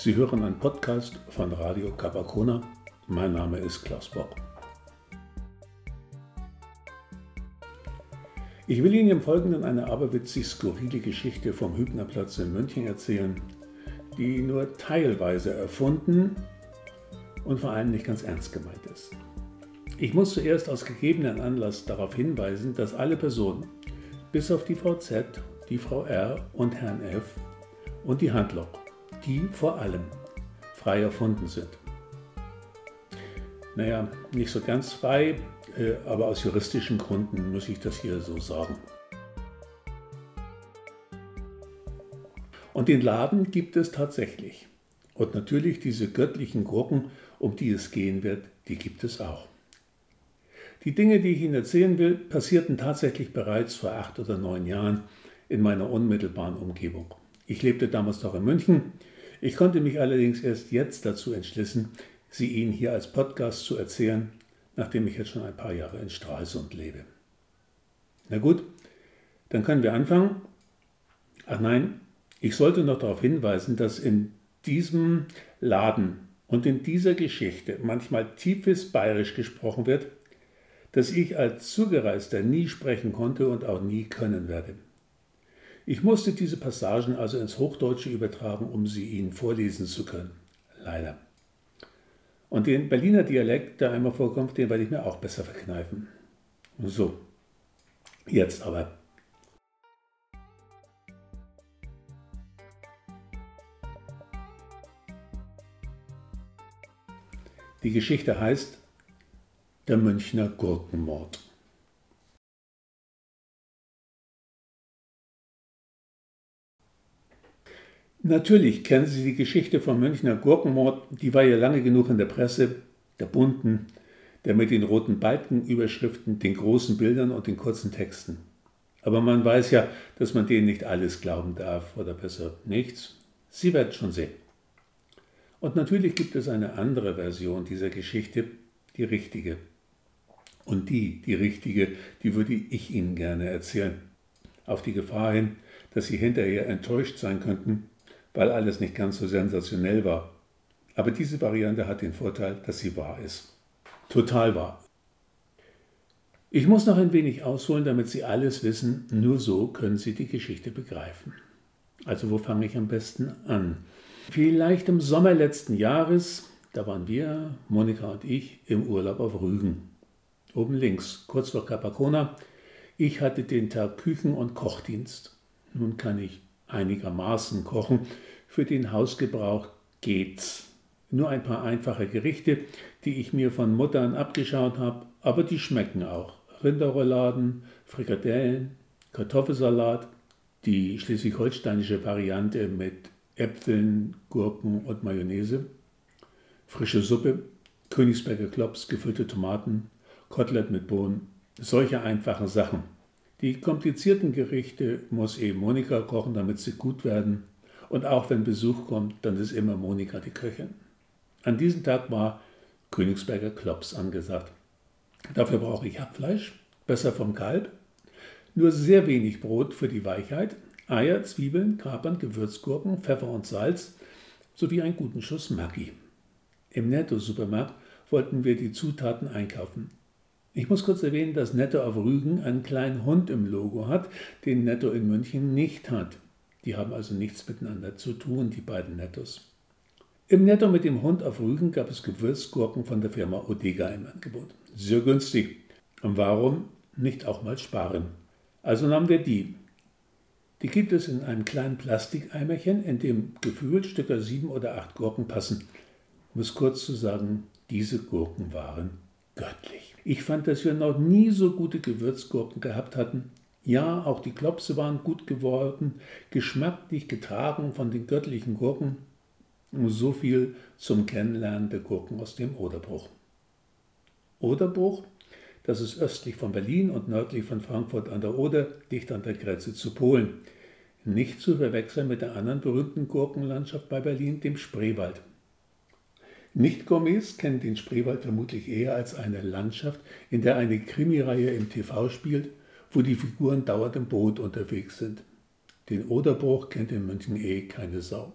Sie hören einen Podcast von Radio Capacona. Mein Name ist Klaus Bock. Ich will Ihnen im Folgenden eine aberwitzig skurrile Geschichte vom Hübnerplatz in München erzählen, die nur teilweise erfunden und vor allem nicht ganz ernst gemeint ist. Ich muss zuerst aus gegebenen Anlass darauf hinweisen, dass alle Personen, bis auf die VZ, die Frau R und Herrn F und die Handlok, die vor allem frei erfunden sind. Naja, nicht so ganz frei, äh, aber aus juristischen Gründen muss ich das hier so sagen. Und den Laden gibt es tatsächlich. Und natürlich diese göttlichen Gurken, um die es gehen wird, die gibt es auch. Die Dinge, die ich Ihnen erzählen will, passierten tatsächlich bereits vor acht oder neun Jahren in meiner unmittelbaren Umgebung. Ich lebte damals noch in München. Ich konnte mich allerdings erst jetzt dazu entschließen, sie Ihnen hier als Podcast zu erzählen, nachdem ich jetzt schon ein paar Jahre in Stralsund lebe. Na gut, dann können wir anfangen. Ach nein, ich sollte noch darauf hinweisen, dass in diesem Laden und in dieser Geschichte manchmal tiefes Bayerisch gesprochen wird, das ich als Zugereister nie sprechen konnte und auch nie können werde. Ich musste diese Passagen also ins Hochdeutsche übertragen, um sie Ihnen vorlesen zu können. Leider. Und den Berliner Dialekt, der einmal vorkommt, den werde ich mir auch besser verkneifen. So, jetzt aber. Die Geschichte heißt Der Münchner Gurkenmord. Natürlich kennen Sie die Geschichte vom Münchner Gurkenmord, die war ja lange genug in der Presse, der bunten, der mit den roten Balkenüberschriften, den großen Bildern und den kurzen Texten. Aber man weiß ja, dass man denen nicht alles glauben darf oder besser nichts. Sie werden schon sehen. Und natürlich gibt es eine andere Version dieser Geschichte, die richtige. Und die, die richtige, die würde ich Ihnen gerne erzählen. Auf die Gefahr hin, dass Sie hinterher enttäuscht sein könnten, weil alles nicht ganz so sensationell war. Aber diese Variante hat den Vorteil, dass sie wahr ist. Total wahr. Ich muss noch ein wenig ausholen, damit Sie alles wissen. Nur so können Sie die Geschichte begreifen. Also wo fange ich am besten an? Vielleicht im Sommer letzten Jahres, da waren wir, Monika und ich, im Urlaub auf Rügen. Oben links, kurz vor Capacona. Ich hatte den Tag Küchen- und Kochdienst. Nun kann ich einigermaßen kochen. Für den Hausgebrauch geht's. Nur ein paar einfache Gerichte, die ich mir von Muttern abgeschaut habe, aber die schmecken auch. Rinderrouladen, Frikadellen, Kartoffelsalat, die schleswig-holsteinische Variante mit Äpfeln, Gurken und Mayonnaise, frische Suppe, Königsberger Klops, gefüllte Tomaten, Kotelett mit Bohnen, solche einfachen Sachen. Die komplizierten Gerichte muss eben Monika kochen, damit sie gut werden. Und auch wenn Besuch kommt, dann ist immer Monika die Köchin. An diesem Tag war Königsberger Klops angesagt. Dafür brauche ich Hackfleisch, besser vom Kalb, nur sehr wenig Brot für die Weichheit, Eier, Zwiebeln, Kapern, Gewürzgurken, Pfeffer und Salz sowie einen guten Schuss Maggi. Im Netto-Supermarkt wollten wir die Zutaten einkaufen. Ich muss kurz erwähnen, dass Netto auf Rügen einen kleinen Hund im Logo hat, den Netto in München nicht hat. Die haben also nichts miteinander zu tun, die beiden Nettos. Im Netto mit dem Hund auf Rügen gab es Gewürzgurken von der Firma Odega im Angebot. Sehr günstig. Und warum nicht auch mal sparen? Also nahmen wir die. Die gibt es in einem kleinen Plastikeimerchen, in dem gefühlt Stücker sieben oder acht Gurken passen. Um es kurz zu sagen, diese Gurken waren göttlich. Ich fand, dass wir noch nie so gute Gewürzgurken gehabt hatten. Ja, auch die Klopse waren gut geworden, geschmacklich getragen von den göttlichen Gurken. So viel zum Kennenlernen der Gurken aus dem Oderbruch. Oderbruch, das ist östlich von Berlin und nördlich von Frankfurt an der Oder, dicht an der Grenze zu Polen. Nicht zu verwechseln mit der anderen berühmten Gurkenlandschaft bei Berlin, dem Spreewald. Nicht-Gourmets kennen den Spreewald vermutlich eher als eine Landschaft, in der eine Krimireihe im TV spielt, wo die Figuren dauernd im Boot unterwegs sind. Den Oderbruch kennt in München eh keine Sau.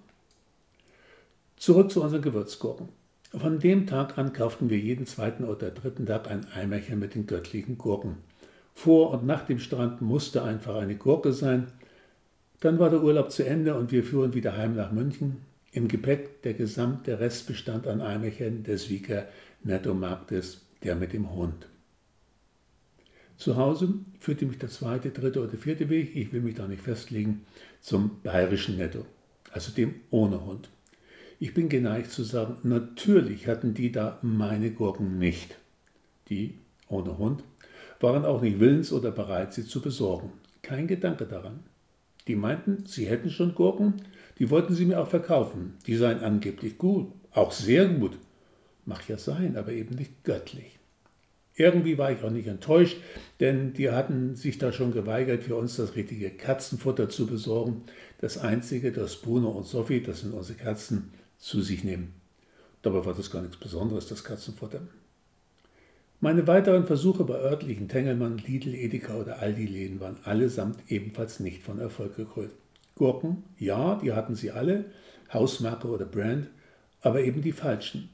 Zurück zu unseren Gewürzgurken. Von dem Tag an kauften wir jeden zweiten oder dritten Tag ein Eimerchen mit den göttlichen Gurken. Vor und nach dem Strand musste einfach eine Gurke sein. Dann war der Urlaub zu Ende und wir fuhren wieder heim nach München. Im Gepäck der gesamte Restbestand an Eimerchen des Wieker Nettomarktes, der mit dem Hund. Zu Hause führte mich der zweite, dritte oder vierte Weg, ich will mich da nicht festlegen, zum bayerischen Netto, also dem ohne Hund. Ich bin geneigt zu sagen, natürlich hatten die da meine Gurken nicht. Die ohne Hund waren auch nicht willens oder bereit, sie zu besorgen. Kein Gedanke daran. Die meinten, sie hätten schon Gurken, die wollten sie mir auch verkaufen. Die seien angeblich gut, auch sehr gut. Mag ja sein, aber eben nicht göttlich. Irgendwie war ich auch nicht enttäuscht, denn die hatten sich da schon geweigert, für uns das richtige Katzenfutter zu besorgen. Das einzige, das Bruno und Sophie, das sind unsere Katzen, zu sich nehmen. Dabei war das gar nichts Besonderes, das Katzenfutter. Meine weiteren Versuche bei örtlichen Tengelmann, Lidl, Edeka oder Aldi-Läden waren allesamt ebenfalls nicht von Erfolg gekrönt. Gurken, ja, die hatten sie alle, Hausmarke oder Brand, aber eben die falschen.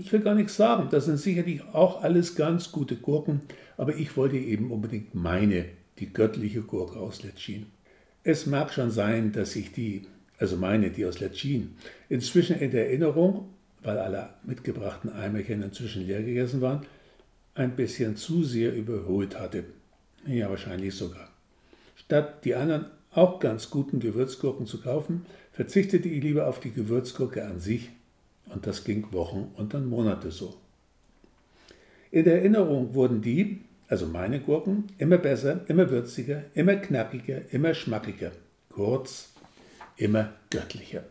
Ich will gar nichts sagen, das sind sicherlich auch alles ganz gute Gurken, aber ich wollte eben unbedingt meine, die göttliche Gurke aus Letschin. Es mag schon sein, dass ich die, also meine, die aus Letschin, inzwischen in der Erinnerung, weil alle mitgebrachten Eimerchen inzwischen leer gegessen waren, ein bisschen zu sehr überholt hatte. Ja, wahrscheinlich sogar. Statt die anderen auch ganz guten Gewürzgurken zu kaufen, verzichtete ich lieber auf die Gewürzgurke an sich und das ging Wochen und dann Monate so. In der Erinnerung wurden die, also meine Gurken, immer besser, immer würziger, immer knackiger, immer schmackiger. Kurz, immer göttlicher.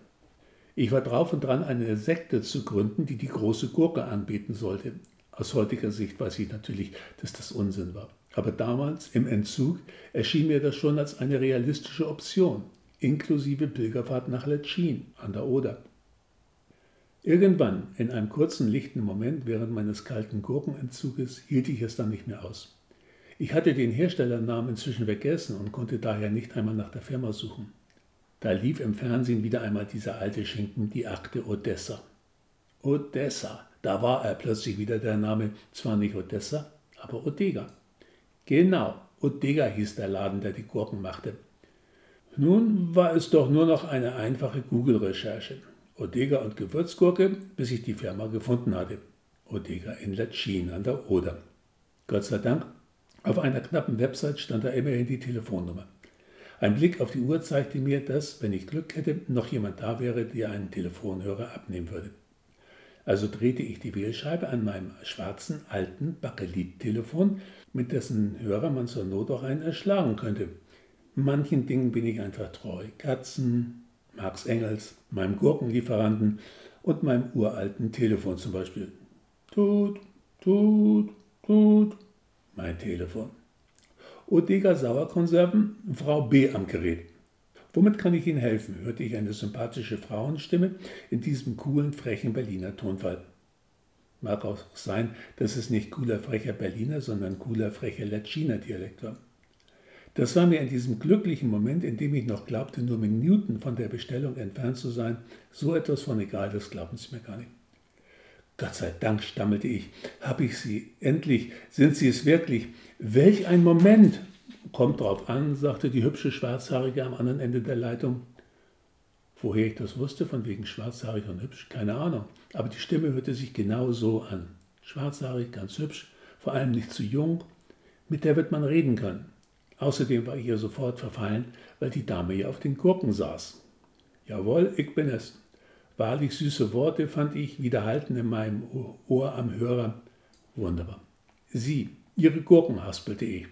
Ich war drauf und dran, eine Sekte zu gründen, die die große Gurke anbieten sollte. Aus heutiger Sicht weiß ich natürlich, dass das Unsinn war. Aber damals, im Entzug, erschien mir das schon als eine realistische Option, inklusive Pilgerfahrt nach Letschin an der Oder. Irgendwann, in einem kurzen lichten Moment während meines kalten Gurkenentzuges, hielt ich es dann nicht mehr aus. Ich hatte den Herstellernamen inzwischen vergessen und konnte daher nicht einmal nach der Firma suchen. Da lief im Fernsehen wieder einmal dieser alte Schinken, die Akte Odessa. Odessa, da war er plötzlich wieder der Name, zwar nicht Odessa, aber Odega. Genau, Odega hieß der Laden, der die Gurken machte. Nun war es doch nur noch eine einfache Google-Recherche. Odega und Gewürzgurke, bis ich die Firma gefunden hatte. Odega in Latschin an der Oder. Gott sei Dank, auf einer knappen Website stand da immerhin die Telefonnummer. Ein Blick auf die Uhr zeigte mir, dass, wenn ich Glück hätte, noch jemand da wäre, der einen Telefonhörer abnehmen würde. Also drehte ich die Wählscheibe an meinem schwarzen, alten Bakelit-Telefon, mit dessen Hörer man zur Not auch einen erschlagen könnte. Manchen Dingen bin ich einfach treu. Katzen, Marx Engels, meinem Gurkenlieferanten und meinem uralten Telefon zum Beispiel. Tut, tut, tut, mein Telefon. Odega Sauerkonserven, Frau B am Gerät. Womit kann ich Ihnen helfen? hörte ich eine sympathische Frauenstimme in diesem coolen, frechen Berliner Tonfall. Mag auch sein, dass es nicht cooler, frecher Berliner, sondern cooler, frecher Latschiner Dialekt war. Das war mir in diesem glücklichen Moment, in dem ich noch glaubte, nur Minuten von der Bestellung entfernt zu sein, so etwas von egal, das glauben Sie mir gar nicht. Gott sei Dank, stammelte ich, habe ich Sie, endlich, sind Sie es wirklich. Welch ein Moment! Kommt drauf an, sagte die hübsche Schwarzhaarige am anderen Ende der Leitung. Woher ich das wusste, von wegen schwarzhaarig und hübsch, keine Ahnung. Aber die Stimme hörte sich genau so an. Schwarzhaarig, ganz hübsch, vor allem nicht zu jung. Mit der wird man reden können. Außerdem war ich ihr sofort verfallen, weil die Dame ja auf den Gurken saß. Jawohl, ich bin es. Wahrlich süße Worte fand ich wiederhalten in meinem Ohr am Hörer. Wunderbar. Sie, Ihre Gurken, haspelte ich.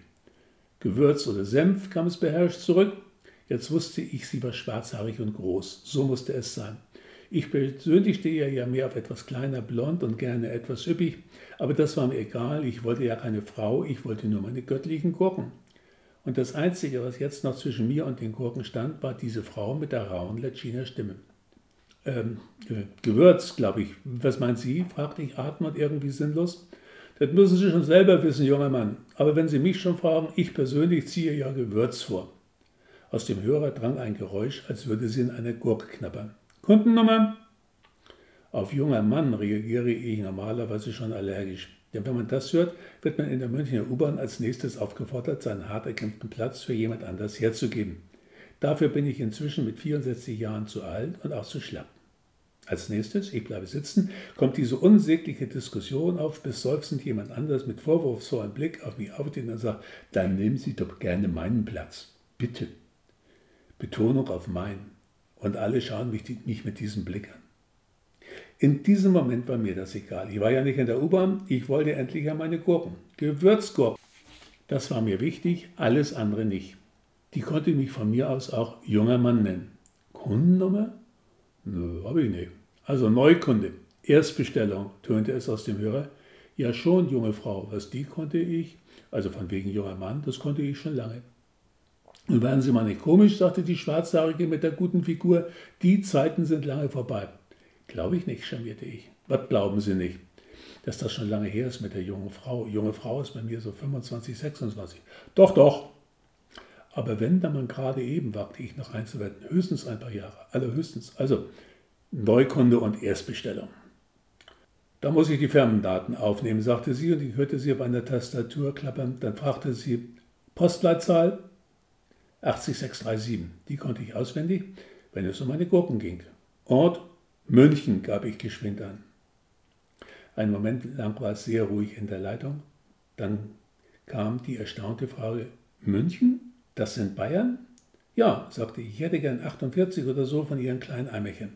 Gewürz oder Senf kam es beherrscht zurück. Jetzt wusste ich, sie war schwarzhaarig und groß. So musste es sein. Ich persönlich stehe ja mehr auf etwas kleiner, blond und gerne etwas üppig, aber das war mir egal. Ich wollte ja keine Frau, ich wollte nur meine göttlichen Gurken. Und das Einzige, was jetzt noch zwischen mir und den Gurken stand, war diese Frau mit der rauen Latschiner Stimme. Ähm, äh, Gewürz, glaube ich. Was meint Sie? fragte ich atmend irgendwie sinnlos. Das müssen Sie schon selber wissen, junger Mann. Aber wenn Sie mich schon fragen, ich persönlich ziehe ja Gewürz vor. Aus dem Hörer drang ein Geräusch, als würde sie in einer Gurke knabbern. Kundennummer? Auf junger Mann reagiere ich normalerweise schon allergisch. Denn wenn man das hört, wird man in der Münchner U-Bahn als nächstes aufgefordert, seinen hart erkämpften Platz für jemand anders herzugeben. Dafür bin ich inzwischen mit 64 Jahren zu alt und auch zu schlapp. Als nächstes, ich bleibe sitzen, kommt diese unsägliche Diskussion auf, bis seufzend jemand anders mit vorwurfsvollem Blick auf mich aufsteht und sagt, dann nehmen Sie doch gerne meinen Platz. Bitte. Betonung auf mein. Und alle schauen mich nicht mit diesem Blick an. In diesem Moment war mir das egal. Ich war ja nicht in der U-Bahn, ich wollte endlich an meine Gurken. Gewürzgurken. Das war mir wichtig, alles andere nicht. Die konnte mich von mir aus auch junger Mann nennen. Kundennummer? Nö, habe ich nicht. Also Neukunde, Erstbestellung, tönte es aus dem Hörer. Ja schon, junge Frau, was die konnte ich, also von wegen junger Mann, das konnte ich schon lange. Und werden Sie mal nicht komisch, sagte die Schwarzhaarige mit der guten Figur, die Zeiten sind lange vorbei. Glaube ich nicht, charmierte ich. Was glauben Sie nicht? Dass das schon lange her ist mit der jungen Frau. Junge Frau ist bei mir so 25, 26. Doch, doch. Aber wenn, dann man gerade eben, wagte ich noch einzuwenden. Höchstens ein paar Jahre. Allerhöchstens. Also Neukunde und Erstbestellung. Da muss ich die Firmendaten aufnehmen, sagte sie, und ich hörte sie auf einer Tastatur klappern. Dann fragte sie Postleitzahl 80637. Die konnte ich auswendig, wenn es um meine Gurken ging. Ort München gab ich geschwind an. Einen Moment lang war es sehr ruhig in der Leitung. Dann kam die erstaunte Frage, München? Das sind Bayern? Ja, sagte ich, ich hätte gern 48 oder so von Ihren kleinen Eimerchen.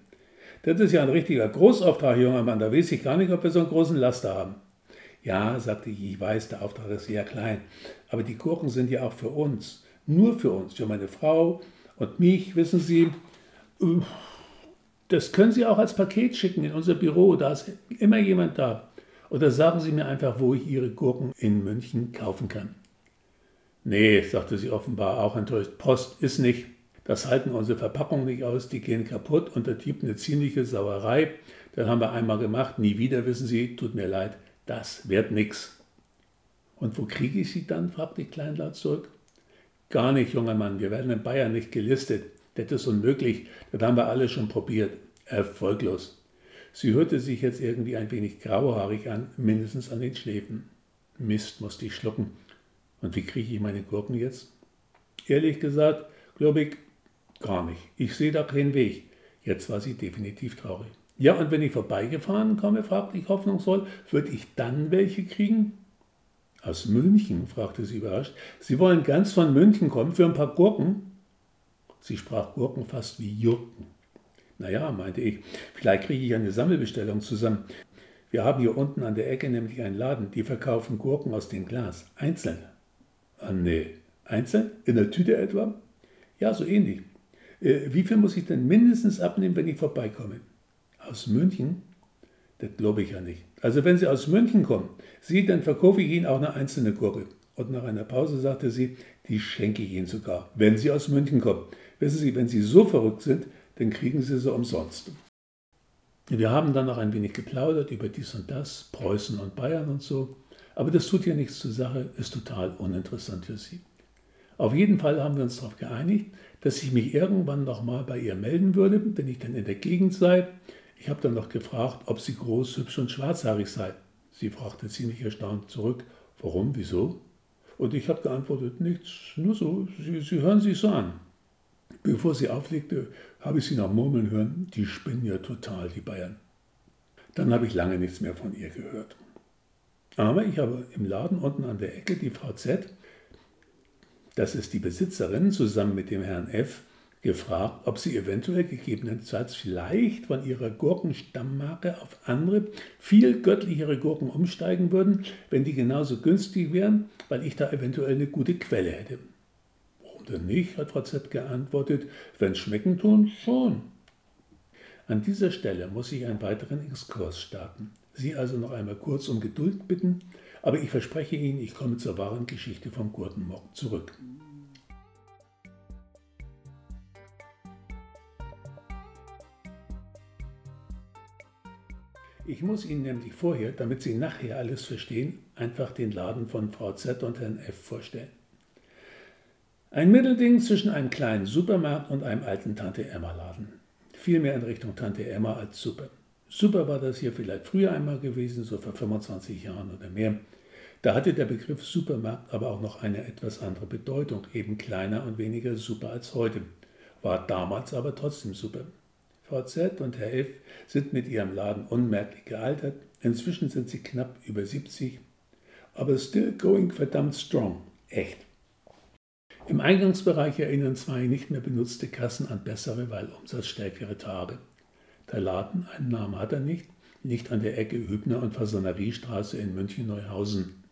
Das ist ja ein richtiger Großauftrag, junger Mann, da weiß ich gar nicht, ob wir so einen großen Laster haben. Ja, sagte ich, ich weiß, der Auftrag ist sehr klein, aber die Gurken sind ja auch für uns, nur für uns, für meine Frau und mich, wissen Sie. Das können Sie auch als Paket schicken in unser Büro, da ist immer jemand da. Oder sagen Sie mir einfach, wo ich Ihre Gurken in München kaufen kann. Nee, sagte sie offenbar auch enttäuscht, Post ist nicht. Das halten unsere Verpackungen nicht aus, die gehen kaputt und das gibt eine ziemliche Sauerei. Das haben wir einmal gemacht, nie wieder, wissen Sie, tut mir leid, das wird nix. Und wo kriege ich sie dann? fragte ich kleinlaut zurück. Gar nicht, junger Mann, wir werden in Bayern nicht gelistet. Das ist unmöglich, das haben wir alle schon probiert. Erfolglos. Sie hörte sich jetzt irgendwie ein wenig grauhaarig an, mindestens an den Schläfen. Mist, musste ich schlucken. Und wie kriege ich meine Gurken jetzt? Ehrlich gesagt, glaube ich, gar nicht. Ich sehe da keinen Weg. Jetzt war sie definitiv traurig. Ja, und wenn ich vorbeigefahren komme, fragte ich hoffnungsvoll, würde ich dann welche kriegen? Aus München? fragte sie überrascht. Sie wollen ganz von München kommen für ein paar Gurken? Sie sprach Gurken fast wie Jurken. Naja, meinte ich, vielleicht kriege ich eine Sammelbestellung zusammen. Wir haben hier unten an der Ecke nämlich einen Laden, die verkaufen Gurken aus dem Glas, einzeln. Ah nee, einzeln? In der Tüte etwa? Ja, so ähnlich. Äh, wie viel muss ich denn mindestens abnehmen, wenn ich vorbeikomme? Aus München? Das glaube ich ja nicht. Also wenn Sie aus München kommen, Sie, dann verkaufe ich Ihnen auch eine einzelne Gurke. Und nach einer Pause sagte sie, die schenke ich Ihnen sogar, wenn Sie aus München kommen. Wissen Sie, wenn Sie so verrückt sind, dann kriegen Sie sie umsonst. Wir haben dann noch ein wenig geplaudert über dies und das, Preußen und Bayern und so. Aber das tut ja nichts zur Sache, ist total uninteressant für Sie. Auf jeden Fall haben wir uns darauf geeinigt, dass ich mich irgendwann nochmal bei ihr melden würde, wenn ich dann in der Gegend sei. Ich habe dann noch gefragt, ob sie groß, hübsch und schwarzhaarig sei. Sie fragte ziemlich erstaunt zurück, warum, wieso? Und ich habe geantwortet, nichts, nur so, sie, sie hören sich so an. Bevor sie auflegte, habe ich sie noch murmeln hören, die spinnen ja total, die Bayern. Dann habe ich lange nichts mehr von ihr gehört. Aber ich habe im Laden unten an der Ecke die Frau Z, das ist die Besitzerin, zusammen mit dem Herrn F., gefragt, ob sie eventuell gegebenenfalls vielleicht von ihrer Gurkenstammmarke auf andere, viel göttlichere Gurken umsteigen würden, wenn die genauso günstig wären, weil ich da eventuell eine gute Quelle hätte. Warum denn nicht, hat Frau Z geantwortet, wenn schmecken tun, schon. An dieser Stelle muss ich einen weiteren Exkurs starten. Sie also noch einmal kurz um Geduld bitten, aber ich verspreche Ihnen, ich komme zur wahren Geschichte vom Gurkenmorgen zurück. Ich muss Ihnen nämlich vorher, damit Sie nachher alles verstehen, einfach den Laden von Frau Z und Herrn F vorstellen. Ein Mittelding zwischen einem kleinen Supermarkt und einem alten Tante Emma Laden. Viel mehr in Richtung Tante Emma als Super. Super war das hier vielleicht früher einmal gewesen, so vor 25 Jahren oder mehr. Da hatte der Begriff Supermarkt aber auch noch eine etwas andere Bedeutung, eben kleiner und weniger super als heute. War damals aber trotzdem super. Frau Z und Herr F sind mit ihrem Laden unmerklich gealtert. Inzwischen sind sie knapp über 70, aber still going verdammt strong. Echt. Im Eingangsbereich erinnern zwei nicht mehr benutzte Kassen an bessere, weil umsatzstärkere Tage. Der Laden, einen Namen hat er nicht, liegt an der Ecke Hübner und Fasanneriestraße in München-Neuhausen.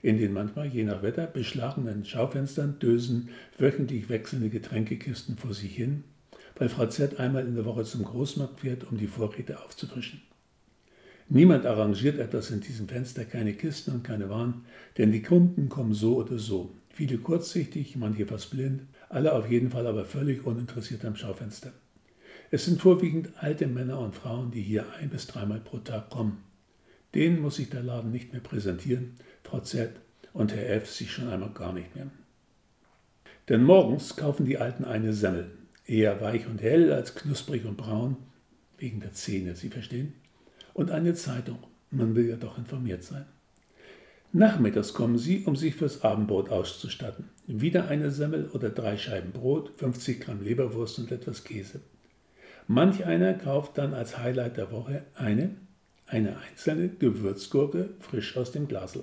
In den manchmal, je nach Wetter, beschlagenen Schaufenstern dösen wöchentlich wechselnde Getränkekisten vor sich hin, weil Frau Z einmal in der Woche zum Großmarkt fährt, um die Vorräte aufzufrischen. Niemand arrangiert etwas in diesem Fenster, keine Kisten und keine Waren, denn die Kunden kommen so oder so. Viele kurzsichtig, manche fast blind, alle auf jeden Fall aber völlig uninteressiert am Schaufenster. Es sind vorwiegend alte Männer und Frauen, die hier ein bis dreimal pro Tag kommen. Denen muss sich der Laden nicht mehr präsentieren, Frau Z und Herr F sich schon einmal gar nicht mehr. Denn morgens kaufen die Alten eine Semmel, eher weich und hell als knusprig und braun, wegen der Zähne, Sie verstehen? Und eine Zeitung, man will ja doch informiert sein. Nachmittags kommen sie, um sich fürs Abendbrot auszustatten. Wieder eine Semmel oder drei Scheiben Brot, 50 Gramm Leberwurst und etwas Käse. Manch einer kauft dann als Highlight der Woche eine, eine einzelne Gewürzgurke frisch aus dem Glasel.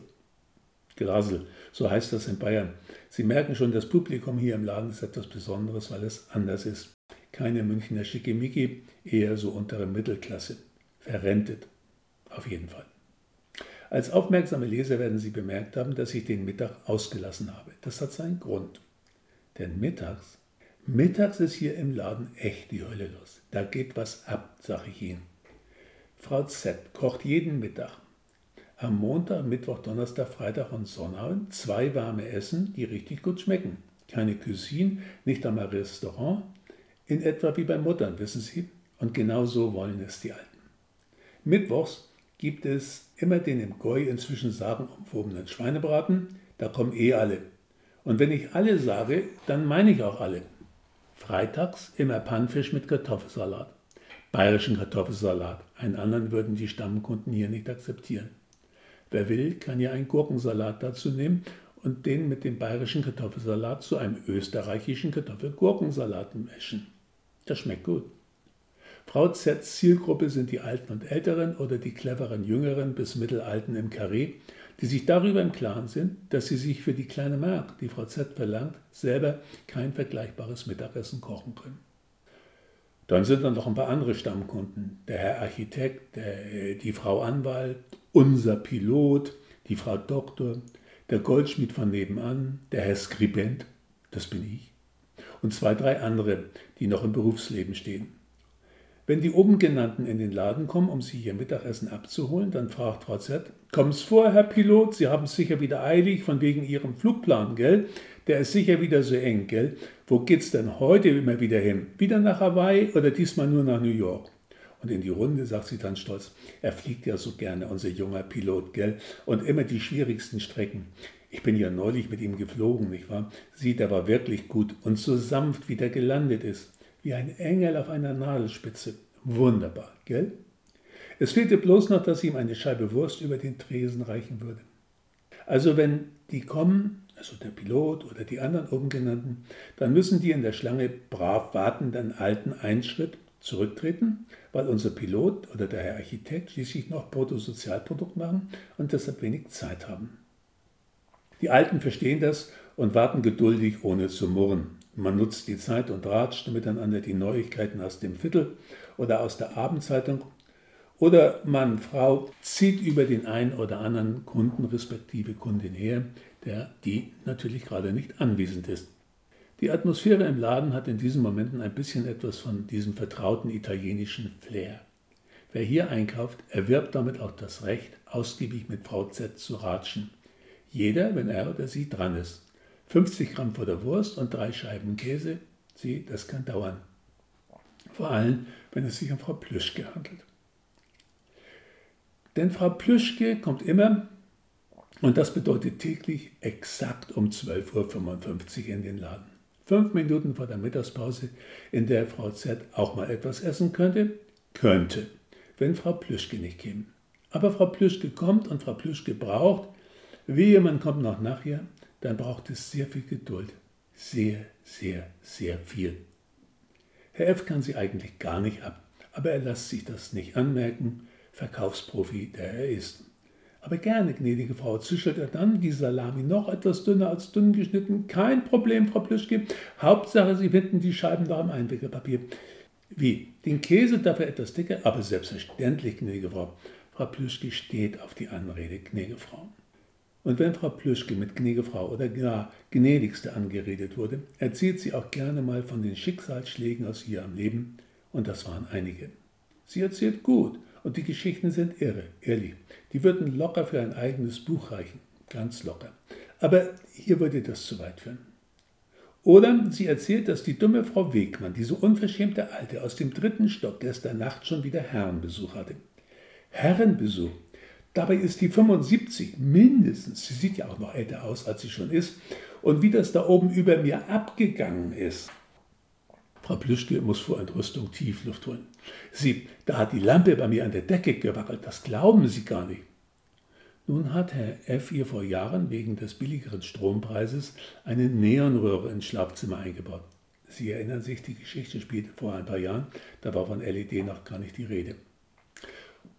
Glasel, so heißt das in Bayern. Sie merken schon, das Publikum hier im Laden ist etwas Besonderes, weil es anders ist. Keine Münchner Schickimicki, eher so untere Mittelklasse. Verrentet. Auf jeden Fall. Als aufmerksame Leser werden Sie bemerkt haben, dass ich den Mittag ausgelassen habe. Das hat seinen Grund. Denn mittags, mittags ist hier im Laden echt die Hölle los. Da geht was ab, sage ich Ihnen. Frau Z kocht jeden Mittag. Am Montag, Mittwoch, Donnerstag, Freitag und Sonnabend zwei warme Essen, die richtig gut schmecken. Keine Cuisine, nicht einmal Restaurant, in etwa wie bei Muttern, wissen Sie. Und genau so wollen es die Alten. Mittwochs gibt es immer den im Goi inzwischen sagenumwobenen Schweinebraten. Da kommen eh alle. Und wenn ich alle sage, dann meine ich auch alle. Freitags immer Pannfisch mit Kartoffelsalat. Bayerischen Kartoffelsalat. Einen anderen würden die Stammkunden hier nicht akzeptieren. Wer will, kann ja einen Gurkensalat dazu nehmen und den mit dem bayerischen Kartoffelsalat zu einem österreichischen Kartoffelgurkensalat mischen. Das schmeckt gut. Frau Zs Zielgruppe sind die Alten und Älteren oder die cleveren Jüngeren bis Mittelalten im Karree, die sich darüber im Klaren sind, dass sie sich für die kleine Mark, die Frau Z verlangt, selber kein vergleichbares Mittagessen kochen können. Dann sind dann noch ein paar andere Stammkunden. Der Herr Architekt, der, die Frau Anwalt, unser Pilot, die Frau Doktor, der Goldschmied von nebenan, der Herr Skribent, das bin ich, und zwei, drei andere, die noch im Berufsleben stehen. Wenn die oben genannten in den Laden kommen, um Sie ihr Mittagessen abzuholen, dann fragt Frau Z, kommt's vor, Herr Pilot? Sie haben es sicher wieder eilig, von wegen Ihrem Flugplan, gell? Der ist sicher wieder so eng, gell? Wo geht's denn heute immer wieder hin? Wieder nach Hawaii oder diesmal nur nach New York? Und in die Runde sagt sie dann stolz, er fliegt ja so gerne, unser junger Pilot, gell? Und immer die schwierigsten Strecken. Ich bin ja neulich mit ihm geflogen, nicht wahr? Sie, der war wirklich gut und so sanft, wie der gelandet ist wie ein Engel auf einer Nadelspitze. Wunderbar, gell? Es fehlte bloß noch, dass ihm eine Scheibe Wurst über den Tresen reichen würde. Also wenn die kommen, also der Pilot oder die anderen oben genannten, dann müssen die in der Schlange brav wartenden Alten einen Schritt zurücktreten, weil unser Pilot oder der Herr Architekt schließlich noch Bruttosozialprodukt machen und deshalb wenig Zeit haben. Die Alten verstehen das und warten geduldig, ohne zu murren. Man nutzt die Zeit und ratscht miteinander die Neuigkeiten aus dem Viertel oder aus der Abendzeitung. Oder Mann, Frau zieht über den einen oder anderen Kunden respektive Kundin her, der die natürlich gerade nicht anwesend ist. Die Atmosphäre im Laden hat in diesen Momenten ein bisschen etwas von diesem vertrauten italienischen Flair. Wer hier einkauft, erwirbt damit auch das Recht, ausgiebig mit Frau Z zu ratschen. Jeder, wenn er oder sie dran ist. 50 Gramm vor der Wurst und drei Scheiben Käse. Sieh, das kann dauern. Vor allem, wenn es sich um Frau Plüschke handelt. Denn Frau Plüschke kommt immer, und das bedeutet täglich exakt um 12.55 Uhr in den Laden. Fünf Minuten vor der Mittagspause, in der Frau Z auch mal etwas essen könnte? Könnte. wenn Frau Plüschke nicht käme. Aber Frau Plüschke kommt und Frau Plüschke braucht, wehe, man kommt noch nachher, dann braucht es sehr viel Geduld. Sehr, sehr, sehr viel. Herr F. kann sie eigentlich gar nicht ab, aber er lässt sich das nicht anmerken, Verkaufsprofi, der er ist. Aber gerne, gnädige Frau, zischelt er dann, die Salami noch etwas dünner als dünn geschnitten. Kein Problem, Frau Plüschke. Hauptsache, Sie finden die Scheiben da im Einwickelpapier. Wie? Den Käse dafür etwas dicker? Aber selbstverständlich, gnädige Frau. Frau Plüschke steht auf die Anrede, gnädige Frau. Und wenn Frau Plüschke mit gnädige Frau oder gar gnädigste angeredet wurde, erzählt sie auch gerne mal von den Schicksalsschlägen aus ihrem Leben. Und das waren einige. Sie erzählt gut und die Geschichten sind irre, ehrlich. Die würden locker für ein eigenes Buch reichen. Ganz locker. Aber hier würde das zu weit führen. Oder sie erzählt, dass die dumme Frau Wegmann, diese unverschämte Alte aus dem dritten Stock gestern Nacht schon wieder Herrenbesuch hatte. Herrenbesuch. Dabei ist die 75 mindestens. Sie sieht ja auch noch älter aus, als sie schon ist. Und wie das da oben über mir abgegangen ist. Frau Plüschke muss vor Entrüstung Tiefluft holen. Sie, da hat die Lampe bei mir an der Decke gewackelt, das glauben Sie gar nicht. Nun hat Herr F. ihr vor Jahren wegen des billigeren Strompreises eine Neonröhre ins Schlafzimmer eingebaut. Sie erinnern sich, die Geschichte spielte vor ein paar Jahren, da war von LED noch gar nicht die Rede.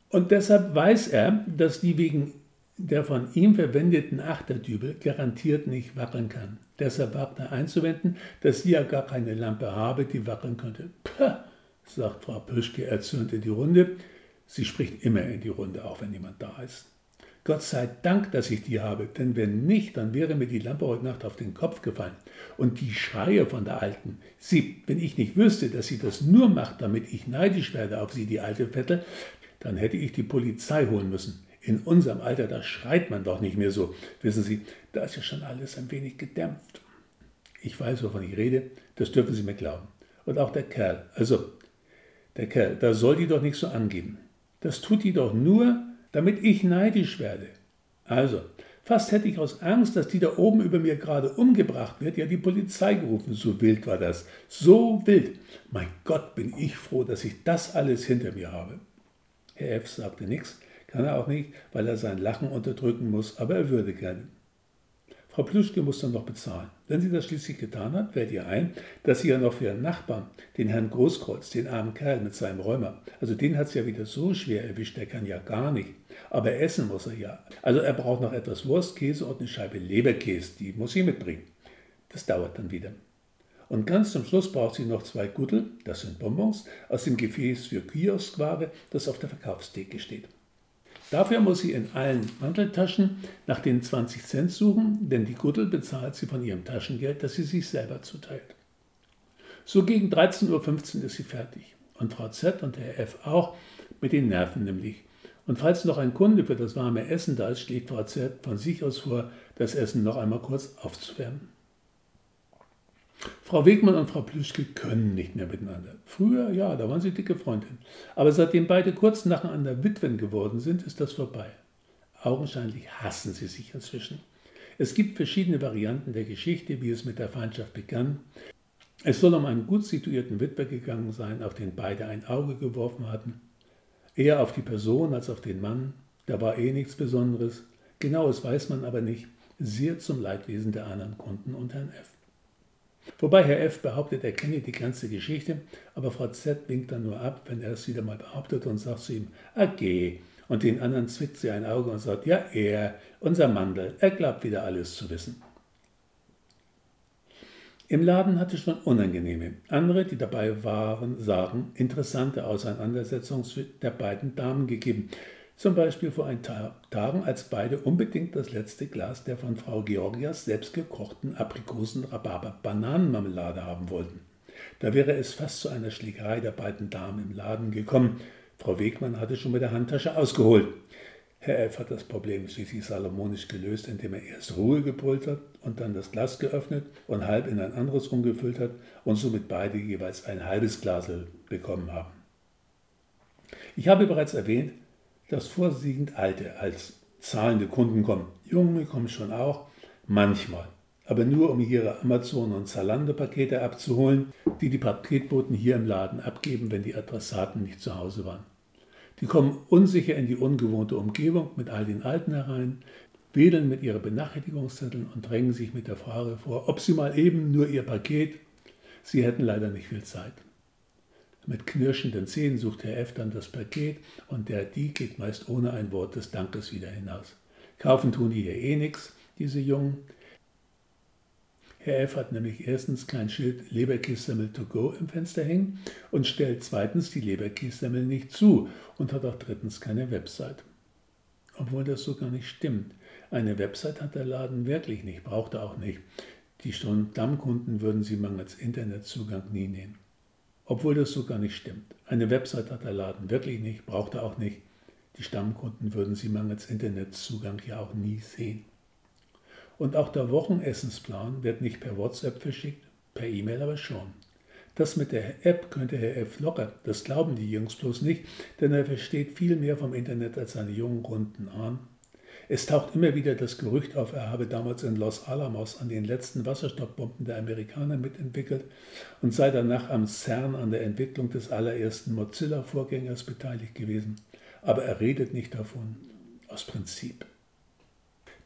Und deshalb weiß er, dass die wegen der von ihm verwendeten Achterdübel garantiert nicht wackeln kann. Deshalb wagt er einzuwenden, dass sie ja gar keine Lampe habe, die wackeln könnte. Pah, sagt Frau Püschke erzürnt in die Runde. Sie spricht immer in die Runde, auch wenn jemand da ist. Gott sei Dank, dass ich die habe, denn wenn nicht, dann wäre mir die Lampe heute Nacht auf den Kopf gefallen. Und die Schreie von der Alten. Sie, wenn ich nicht wüsste, dass sie das nur macht, damit ich neidisch werde auf sie, die alte Vettel, dann hätte ich die Polizei holen müssen. In unserem Alter, da schreit man doch nicht mehr so. Wissen Sie, da ist ja schon alles ein wenig gedämpft. Ich weiß, wovon ich rede, das dürfen Sie mir glauben. Und auch der Kerl, also der Kerl, da soll die doch nicht so angeben. Das tut die doch nur, damit ich neidisch werde. Also, fast hätte ich aus Angst, dass die da oben über mir gerade umgebracht wird, ja die Polizei gerufen. So wild war das. So wild. Mein Gott, bin ich froh, dass ich das alles hinter mir habe. Herr F. sagte nichts, kann er auch nicht, weil er sein Lachen unterdrücken muss, aber er würde gerne. Frau Plüschke muss dann noch bezahlen. Wenn sie das schließlich getan hat, fällt ihr ein, dass sie ja noch für ihren Nachbarn, den Herrn Großkreuz, den armen Kerl mit seinem Rheuma, also den hat es ja wieder so schwer erwischt, der kann ja gar nicht. Aber essen muss er ja. Also er braucht noch etwas Wurst, Käse und eine Scheibe Leberkäse, die muss sie mitbringen. Das dauert dann wieder. Und ganz zum Schluss braucht sie noch zwei Guttel, das sind Bonbons, aus dem Gefäß für Kioskware, das auf der Verkaufstheke steht. Dafür muss sie in allen Manteltaschen nach den 20 Cent suchen, denn die Guttel bezahlt sie von ihrem Taschengeld, das sie sich selber zuteilt. So gegen 13.15 Uhr ist sie fertig. Und Frau Z und Herr F auch, mit den Nerven nämlich. Und falls noch ein Kunde für das warme Essen da ist, schlägt Frau Z von sich aus vor, das Essen noch einmal kurz aufzuwärmen. Frau Wegmann und Frau Plüschke können nicht mehr miteinander. Früher, ja, da waren sie dicke Freundinnen. Aber seitdem beide kurz nacheinander Witwen geworden sind, ist das vorbei. Augenscheinlich hassen sie sich inzwischen. Es gibt verschiedene Varianten der Geschichte, wie es mit der Feindschaft begann. Es soll um einen gut situierten Witwer gegangen sein, auf den beide ein Auge geworfen hatten. Eher auf die Person als auf den Mann. Da war eh nichts Besonderes. Genaues weiß man aber nicht. Sehr zum Leidwesen der anderen Kunden und Herrn F. Wobei Herr F. behauptet, er kenne die ganze Geschichte, aber Frau Z. winkt dann nur ab, wenn er es wieder mal behauptet und sagt zu ihm, okay. Und den anderen zwickt sie ein Auge und sagt, ja, er, unser Mandel, er glaubt wieder alles zu wissen. Im Laden hatte es schon unangenehme. Andere, die dabei waren, sagen, interessante Auseinandersetzungen der beiden Damen gegeben. Zum Beispiel vor ein paar Tagen, als beide unbedingt das letzte Glas der von Frau Georgias selbstgekochten Aprikosen-Rhabarber-Bananenmarmelade haben wollten. Da wäre es fast zu einer Schlägerei der beiden Damen im Laden gekommen. Frau Wegmann hatte schon mit der Handtasche ausgeholt. Herr F. hat das Problem schließlich salomonisch gelöst, indem er erst Ruhe gebrüllt hat und dann das Glas geöffnet und halb in ein anderes umgefüllt hat und somit beide jeweils ein halbes Glas bekommen haben. Ich habe bereits erwähnt, dass vorwiegend Alte als zahlende Kunden kommen. Junge kommen schon auch, manchmal. Aber nur um ihre Amazon- und Zalando-Pakete abzuholen, die die Paketboten hier im Laden abgeben, wenn die Adressaten nicht zu Hause waren. Die kommen unsicher in die ungewohnte Umgebung mit all den Alten herein, wedeln mit ihren Benachrichtigungszetteln und drängen sich mit der Frage vor, ob sie mal eben nur ihr Paket, sie hätten leider nicht viel Zeit. Mit knirschenden Zähnen sucht Herr F. dann das Paket und der die geht meist ohne ein Wort des Dankes wieder hinaus. Kaufen tun die hier eh nichts, diese Jungen. Herr F. hat nämlich erstens kein Schild Leberkässemmel to go im Fenster hängen und stellt zweitens die Leberkässemmel nicht zu und hat auch drittens keine Website. Obwohl das so gar nicht stimmt. Eine Website hat der Laden wirklich nicht, braucht er auch nicht. Die Stammkunden würden sie mangels Internetzugang nie nehmen. Obwohl das so gar nicht stimmt. Eine Website hat der Laden wirklich nicht, braucht er auch nicht. Die Stammkunden würden sie mangels Internetzugang ja auch nie sehen. Und auch der Wochenessensplan wird nicht per WhatsApp verschickt, per E-Mail aber schon. Das mit der App könnte Herr F. locker, das glauben die Jungs bloß nicht, denn er versteht viel mehr vom Internet als seine jungen Kunden an. Es taucht immer wieder das Gerücht auf, er habe damals in Los Alamos an den letzten Wasserstoffbomben der Amerikaner mitentwickelt und sei danach am CERN an der Entwicklung des allerersten Mozilla-Vorgängers beteiligt gewesen. Aber er redet nicht davon, aus Prinzip.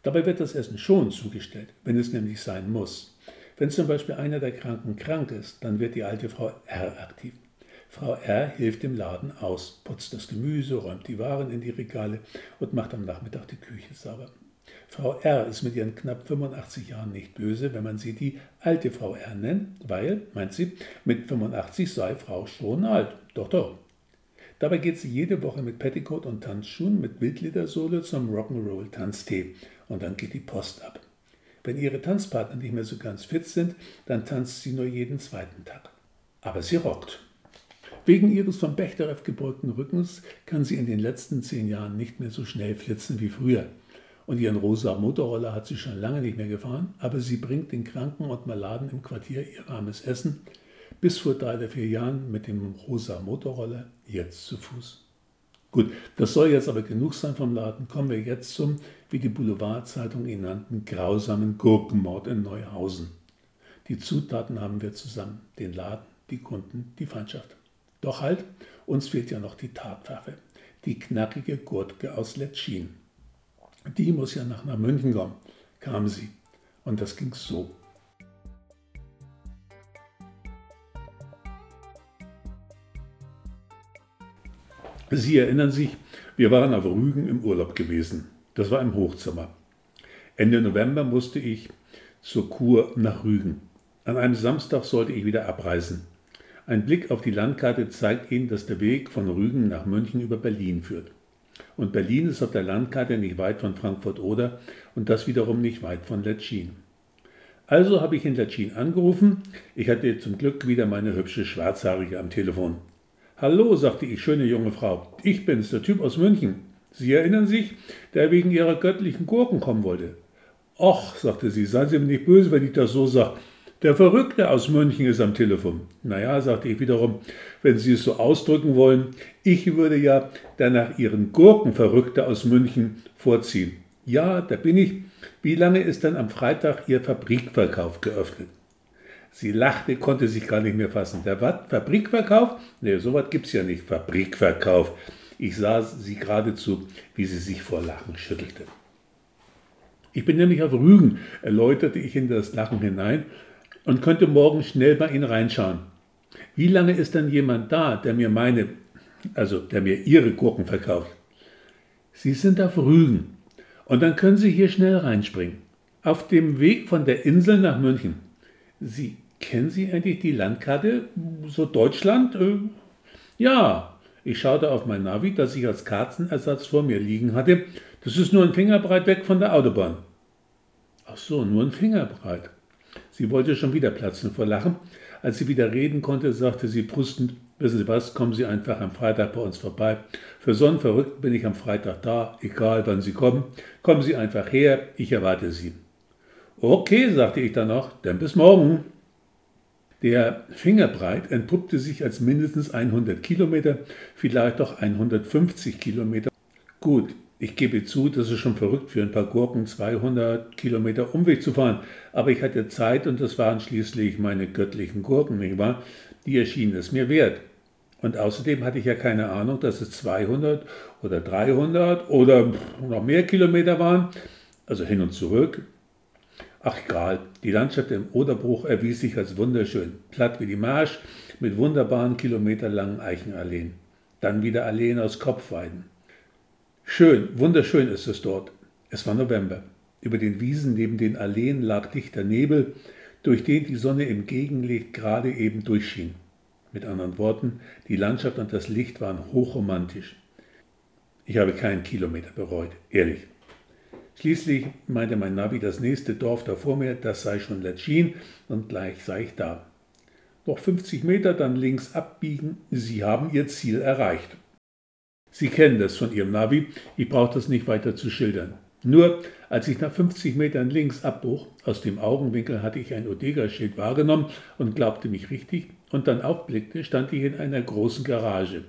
Dabei wird das Essen schon zugestellt, wenn es nämlich sein muss. Wenn zum Beispiel einer der Kranken krank ist, dann wird die alte Frau R aktiv. Frau R. hilft im Laden aus, putzt das Gemüse, räumt die Waren in die Regale und macht am Nachmittag die Küche sauber. Frau R. ist mit ihren knapp 85 Jahren nicht böse, wenn man sie die alte Frau R. nennt, weil, meint sie, mit 85 sei Frau schon alt. Doch, doch. Dabei geht sie jede Woche mit Petticoat und Tanzschuhen mit Wildledersohle zum Rock'n'Roll-Tanztee und dann geht die Post ab. Wenn ihre Tanzpartner nicht mehr so ganz fit sind, dann tanzt sie nur jeden zweiten Tag. Aber sie rockt. Wegen ihres von Bechterew gebeugten Rückens kann sie in den letzten zehn Jahren nicht mehr so schnell flitzen wie früher. Und ihren rosa Motorroller hat sie schon lange nicht mehr gefahren, aber sie bringt den Kranken und Maladen im Quartier ihr armes Essen, bis vor drei oder vier Jahren mit dem rosa Motorroller, jetzt zu Fuß. Gut, das soll jetzt aber genug sein vom Laden. Kommen wir jetzt zum, wie die Boulevardzeitung ihn nannten, grausamen Gurkenmord in Neuhausen. Die Zutaten haben wir zusammen, den Laden, die Kunden, die Feindschaft. Doch halt, uns fehlt ja noch die Tatwaffe, die knackige Gurke aus Letschin. Die muss ja nach, nach München kommen, kam sie. Und das ging so. Sie erinnern sich, wir waren auf Rügen im Urlaub gewesen. Das war im Hochzimmer. Ende November musste ich zur Kur nach Rügen. An einem Samstag sollte ich wieder abreisen. Ein Blick auf die Landkarte zeigt Ihnen, dass der Weg von Rügen nach München über Berlin führt. Und Berlin ist auf der Landkarte nicht weit von Frankfurt-Oder und das wiederum nicht weit von Letschin. Also habe ich in Letschin angerufen. Ich hatte zum Glück wieder meine hübsche Schwarzhaarige am Telefon. Hallo, sagte ich, schöne junge Frau. Ich bin's, der Typ aus München. Sie erinnern sich, der wegen Ihrer göttlichen Gurken kommen wollte. Och, sagte sie, seien Sie mir nicht böse, wenn ich das so sage. Der Verrückte aus München ist am Telefon. Naja, sagte ich wiederum, wenn Sie es so ausdrücken wollen, ich würde ja der nach Ihren Gurken Verrückte aus München vorziehen. Ja, da bin ich. Wie lange ist dann am Freitag Ihr Fabrikverkauf geöffnet? Sie lachte, konnte sich gar nicht mehr fassen. Der was? Fabrikverkauf? Nee, sowas gibt es ja nicht. Fabrikverkauf. Ich sah sie geradezu, wie sie sich vor Lachen schüttelte. Ich bin nämlich auf Rügen, erläuterte ich in das Lachen hinein und könnte morgen schnell bei Ihnen reinschauen. Wie lange ist dann jemand da, der mir meine, also der mir Ihre Gurken verkauft? Sie sind auf Rügen und dann können Sie hier schnell reinspringen. Auf dem Weg von der Insel nach München. Sie kennen Sie eigentlich die Landkarte, so Deutschland? Äh, ja, ich schaute auf mein Navi, das ich als Kartenersatz vor mir liegen hatte. Das ist nur ein Fingerbreit weg von der Autobahn. Ach so, nur ein Fingerbreit. Sie wollte schon wieder platzen vor Lachen. Als sie wieder reden konnte, sagte sie prustend, wissen Sie was, kommen Sie einfach am Freitag bei uns vorbei. Für so einen Verrückten bin ich am Freitag da, egal wann Sie kommen. Kommen Sie einfach her, ich erwarte Sie. Okay, sagte ich dann noch, denn bis morgen. Der Fingerbreit entpuppte sich als mindestens 100 Kilometer, vielleicht auch 150 Kilometer. Gut, ich gebe zu, das ist schon verrückt für ein paar Gurken 200 Kilometer Umweg zu fahren, aber ich hatte Zeit und das waren schließlich meine göttlichen Gurken, nicht wahr? Die erschienen es mir wert. Und außerdem hatte ich ja keine Ahnung, dass es 200 oder 300 oder noch mehr Kilometer waren, also hin und zurück. Ach egal, die Landschaft im Oderbruch erwies sich als wunderschön, platt wie die Marsch, mit wunderbaren kilometerlangen Eichenalleen. Dann wieder Alleen aus Kopfweiden. Schön, wunderschön ist es dort. Es war November. Über den Wiesen neben den Alleen lag dichter Nebel, durch den die Sonne im Gegenlicht gerade eben durchschien. Mit anderen Worten, die Landschaft und das Licht waren hochromantisch. Ich habe keinen Kilometer bereut, ehrlich. Schließlich meinte mein Navi das nächste Dorf da vor mir, das sei schon Letschin und gleich sei ich da. Noch 50 Meter, dann links abbiegen, Sie haben Ihr Ziel erreicht. Sie kennen das von Ihrem Navi, ich brauche das nicht weiter zu schildern. Nur, als ich nach 50 Metern links abbog, aus dem Augenwinkel hatte ich ein Odega-Schild wahrgenommen und glaubte mich richtig, und dann aufblickte, stand ich in einer großen Garage.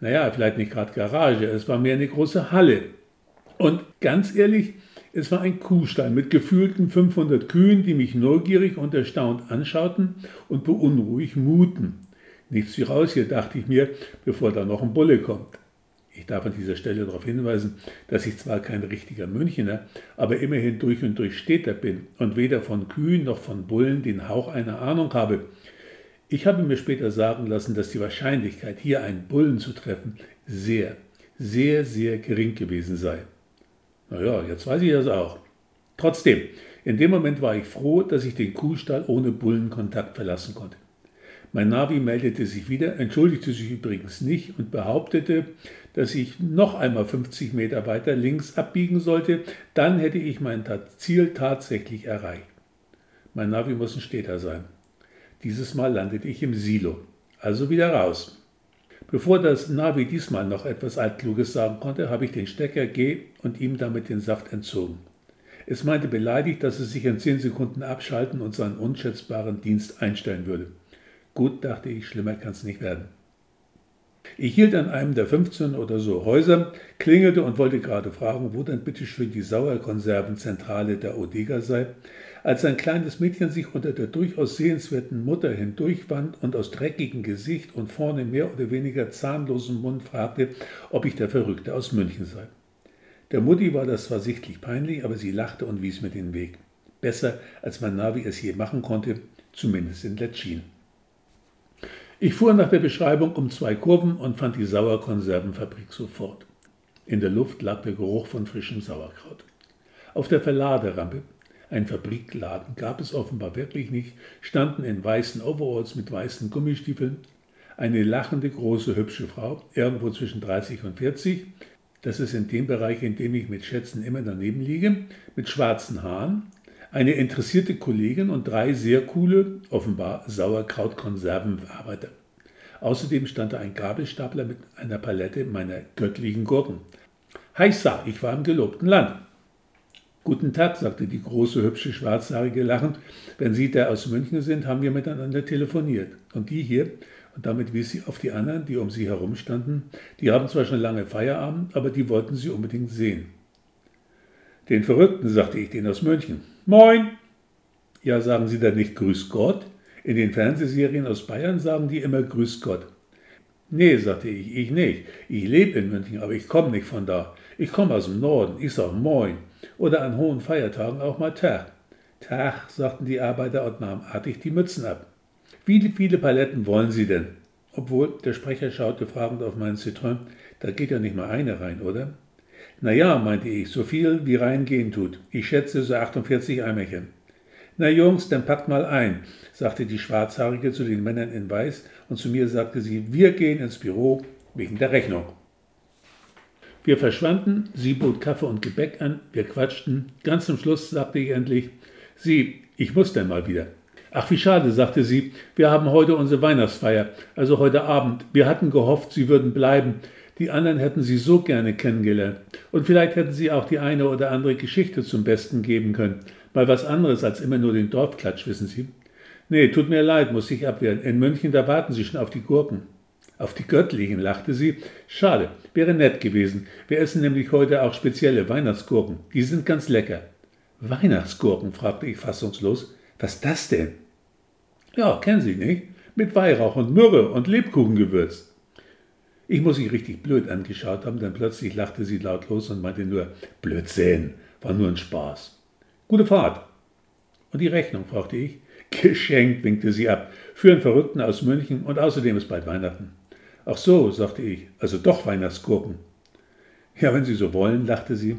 Naja, vielleicht nicht gerade Garage, es war mehr eine große Halle. Und ganz ehrlich, es war ein Kuhstall mit gefühlten 500 Kühen, die mich neugierig und erstaunt anschauten und beunruhigt muten. Nichts wie raus hier, dachte ich mir, bevor da noch ein Bulle kommt. Ich darf an dieser Stelle darauf hinweisen, dass ich zwar kein richtiger Münchener, aber immerhin durch und durch Städter bin und weder von Kühen noch von Bullen den Hauch einer Ahnung habe. Ich habe mir später sagen lassen, dass die Wahrscheinlichkeit, hier einen Bullen zu treffen, sehr, sehr, sehr gering gewesen sei. Naja, jetzt weiß ich das auch. Trotzdem, in dem Moment war ich froh, dass ich den Kuhstall ohne Bullenkontakt verlassen konnte. Mein Navi meldete sich wieder, entschuldigte sich übrigens nicht und behauptete, dass ich noch einmal 50 Meter weiter links abbiegen sollte, dann hätte ich mein Ziel tatsächlich erreicht. Mein Navi muss ein Städter sein. Dieses Mal landete ich im Silo, also wieder raus. Bevor das Navi diesmal noch etwas Altkluges sagen konnte, habe ich den Stecker G und ihm damit den Saft entzogen. Es meinte beleidigt, dass es sich in 10 Sekunden abschalten und seinen unschätzbaren Dienst einstellen würde. Gut, dachte ich, schlimmer kann es nicht werden. Ich hielt an einem der 15 oder so Häuser, klingelte und wollte gerade fragen, wo denn bitte schön die Sauerkonservenzentrale der Odega sei, als ein kleines Mädchen sich unter der durchaus sehenswerten Mutter hindurchwand und aus dreckigem Gesicht und vorne mehr oder weniger zahnlosem Mund fragte, ob ich der Verrückte aus München sei. Der Mutti war das zwar sichtlich peinlich, aber sie lachte und wies mir den Weg. Besser, als mein Navi es je machen konnte, zumindest in Letschin. Ich fuhr nach der Beschreibung um zwei Kurven und fand die Sauerkonservenfabrik sofort. In der Luft lag der Geruch von frischem Sauerkraut. Auf der Verladerampe, ein Fabrikladen gab es offenbar wirklich nicht, standen in weißen Overalls mit weißen Gummistiefeln eine lachende große hübsche Frau, irgendwo zwischen 30 und 40, das ist in dem Bereich, in dem ich mit Schätzen immer daneben liege, mit schwarzen Haaren, eine interessierte Kollegin und drei sehr coole, offenbar Sauerkrautkonservenarbeiter. Außerdem stand da ein Gabelstapler mit einer Palette meiner göttlichen Gurken. Heißa, ich war im gelobten Land. Guten Tag, sagte die große, hübsche, schwarzhaarige lachend. Wenn Sie der aus München sind, haben wir miteinander telefoniert. Und die hier, und damit wies sie auf die anderen, die um sie herum standen, die haben zwar schon lange Feierabend, aber die wollten sie unbedingt sehen. Den Verrückten, sagte ich, den aus München. Moin! Ja, sagen Sie dann nicht Grüß Gott? In den Fernsehserien aus Bayern sagen die immer Grüß Gott. Nee, sagte ich, ich nicht. Ich lebe in München, aber ich komme nicht von da. Ich komme aus dem Norden, ich sag Moin. Oder an hohen Feiertagen auch mal Tag. Tag, sagten die Arbeiter und nahmen artig die Mützen ab. Wie viele Paletten wollen Sie denn? Obwohl, der Sprecher schaute fragend auf meinen Citroën, da geht ja nicht mal eine rein, oder? Na ja, meinte ich, so viel wie reingehen tut. Ich schätze so 48 Eimerchen. Na Jungs, dann packt mal ein, sagte die Schwarzhaarige zu den Männern in Weiß und zu mir sagte sie, wir gehen ins Büro wegen der Rechnung. Wir verschwanden, sie bot Kaffee und Gebäck an, wir quatschten. Ganz zum Schluss sagte ich endlich, Sie, ich muss denn mal wieder. Ach, wie schade, sagte sie, wir haben heute unsere Weihnachtsfeier, also heute Abend. Wir hatten gehofft, Sie würden bleiben. Die anderen hätten sie so gerne kennengelernt. Und vielleicht hätten sie auch die eine oder andere Geschichte zum Besten geben können. Mal was anderes als immer nur den Dorfklatsch, wissen Sie. Nee, tut mir leid, muss ich abwehren. In München, da warten Sie schon auf die Gurken. Auf die göttlichen, lachte sie. Schade, wäre nett gewesen. Wir essen nämlich heute auch spezielle Weihnachtsgurken. Die sind ganz lecker. Weihnachtsgurken, fragte ich fassungslos. Was das denn? Ja, kennen Sie nicht? mit Weihrauch und Myrrhe und Lebkuchen gewürzt. Ich muss sie richtig blöd angeschaut haben, denn plötzlich lachte sie laut los und meinte nur, Blödsinn, war nur ein Spaß. Gute Fahrt. Und die Rechnung, fragte ich. Geschenkt, winkte sie ab, für einen Verrückten aus München und außerdem ist bald Weihnachten. Ach so, sagte ich, also doch Weihnachtsgurken. Ja, wenn Sie so wollen, lachte sie.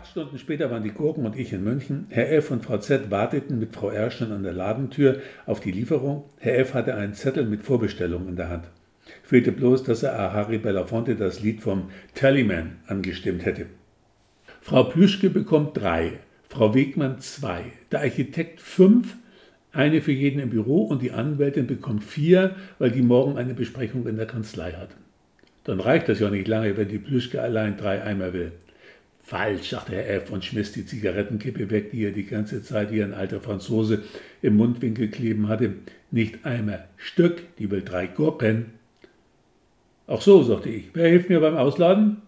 Acht Stunden später waren die Gurken und ich in München. Herr F. und Frau Z. warteten mit Frau R. schon an der Ladentür auf die Lieferung. Herr F. hatte einen Zettel mit Vorbestellung in der Hand. Fehlte bloß, dass er A. Harry Belafonte das Lied vom Tallyman angestimmt hätte. Frau Plüschke bekommt drei, Frau Wegmann zwei, der Architekt fünf, eine für jeden im Büro und die Anwältin bekommt vier, weil die morgen eine Besprechung in der Kanzlei hat. Dann reicht das ja nicht lange, wenn die Plüschke allein drei Eimer will. Falsch, sagte Herr F. und schmiss die Zigarettenkippe weg, die er die ganze Zeit wie ein alter Franzose im Mundwinkel kleben hatte. Nicht Eimer, Stück, die will drei Gurken. Ach so, sagte ich, wer hilft mir beim Ausladen?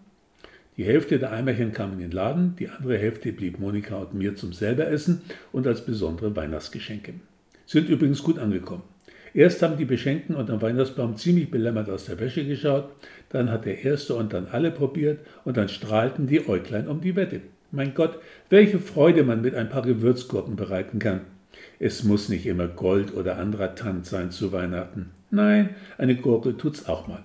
Die Hälfte der Eimerchen kam in den Laden, die andere Hälfte blieb Monika und mir zum Selberessen und als besondere Weihnachtsgeschenke. Sind übrigens gut angekommen. Erst haben die Beschenkten unter dem Weihnachtsbaum ziemlich belämmert aus der Wäsche geschaut, dann hat der Erste und dann alle probiert und dann strahlten die Äuglein um die Wette. Mein Gott, welche Freude man mit ein paar Gewürzgurken bereiten kann. Es muss nicht immer Gold oder anderer Tand sein zu Weihnachten. Nein, eine Gurke tut's auch mal.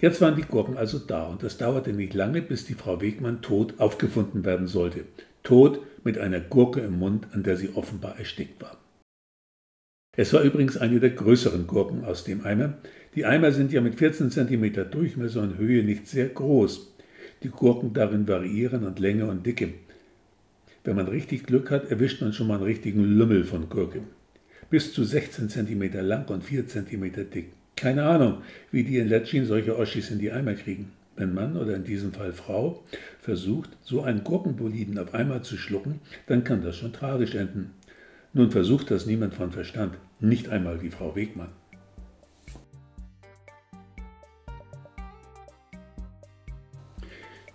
Jetzt waren die Gurken also da und es dauerte nicht lange, bis die Frau Wegmann tot aufgefunden werden sollte. Tot mit einer Gurke im Mund, an der sie offenbar erstickt war. Es war übrigens eine der größeren Gurken aus dem Eimer. Die Eimer sind ja mit 14 cm Durchmesser und Höhe nicht sehr groß. Die Gurken darin variieren an Länge und Dicke. Wenn man richtig Glück hat, erwischt man schon mal einen richtigen Lümmel von Gurke. Bis zu 16 cm lang und 4 cm dick. Keine Ahnung, wie die in Letschin solche Oschis in die Eimer kriegen. Wenn Mann oder in diesem Fall Frau versucht, so einen Gurkenboliden auf einmal zu schlucken, dann kann das schon tragisch enden. Nun versucht das niemand von Verstand, nicht einmal die Frau Wegmann.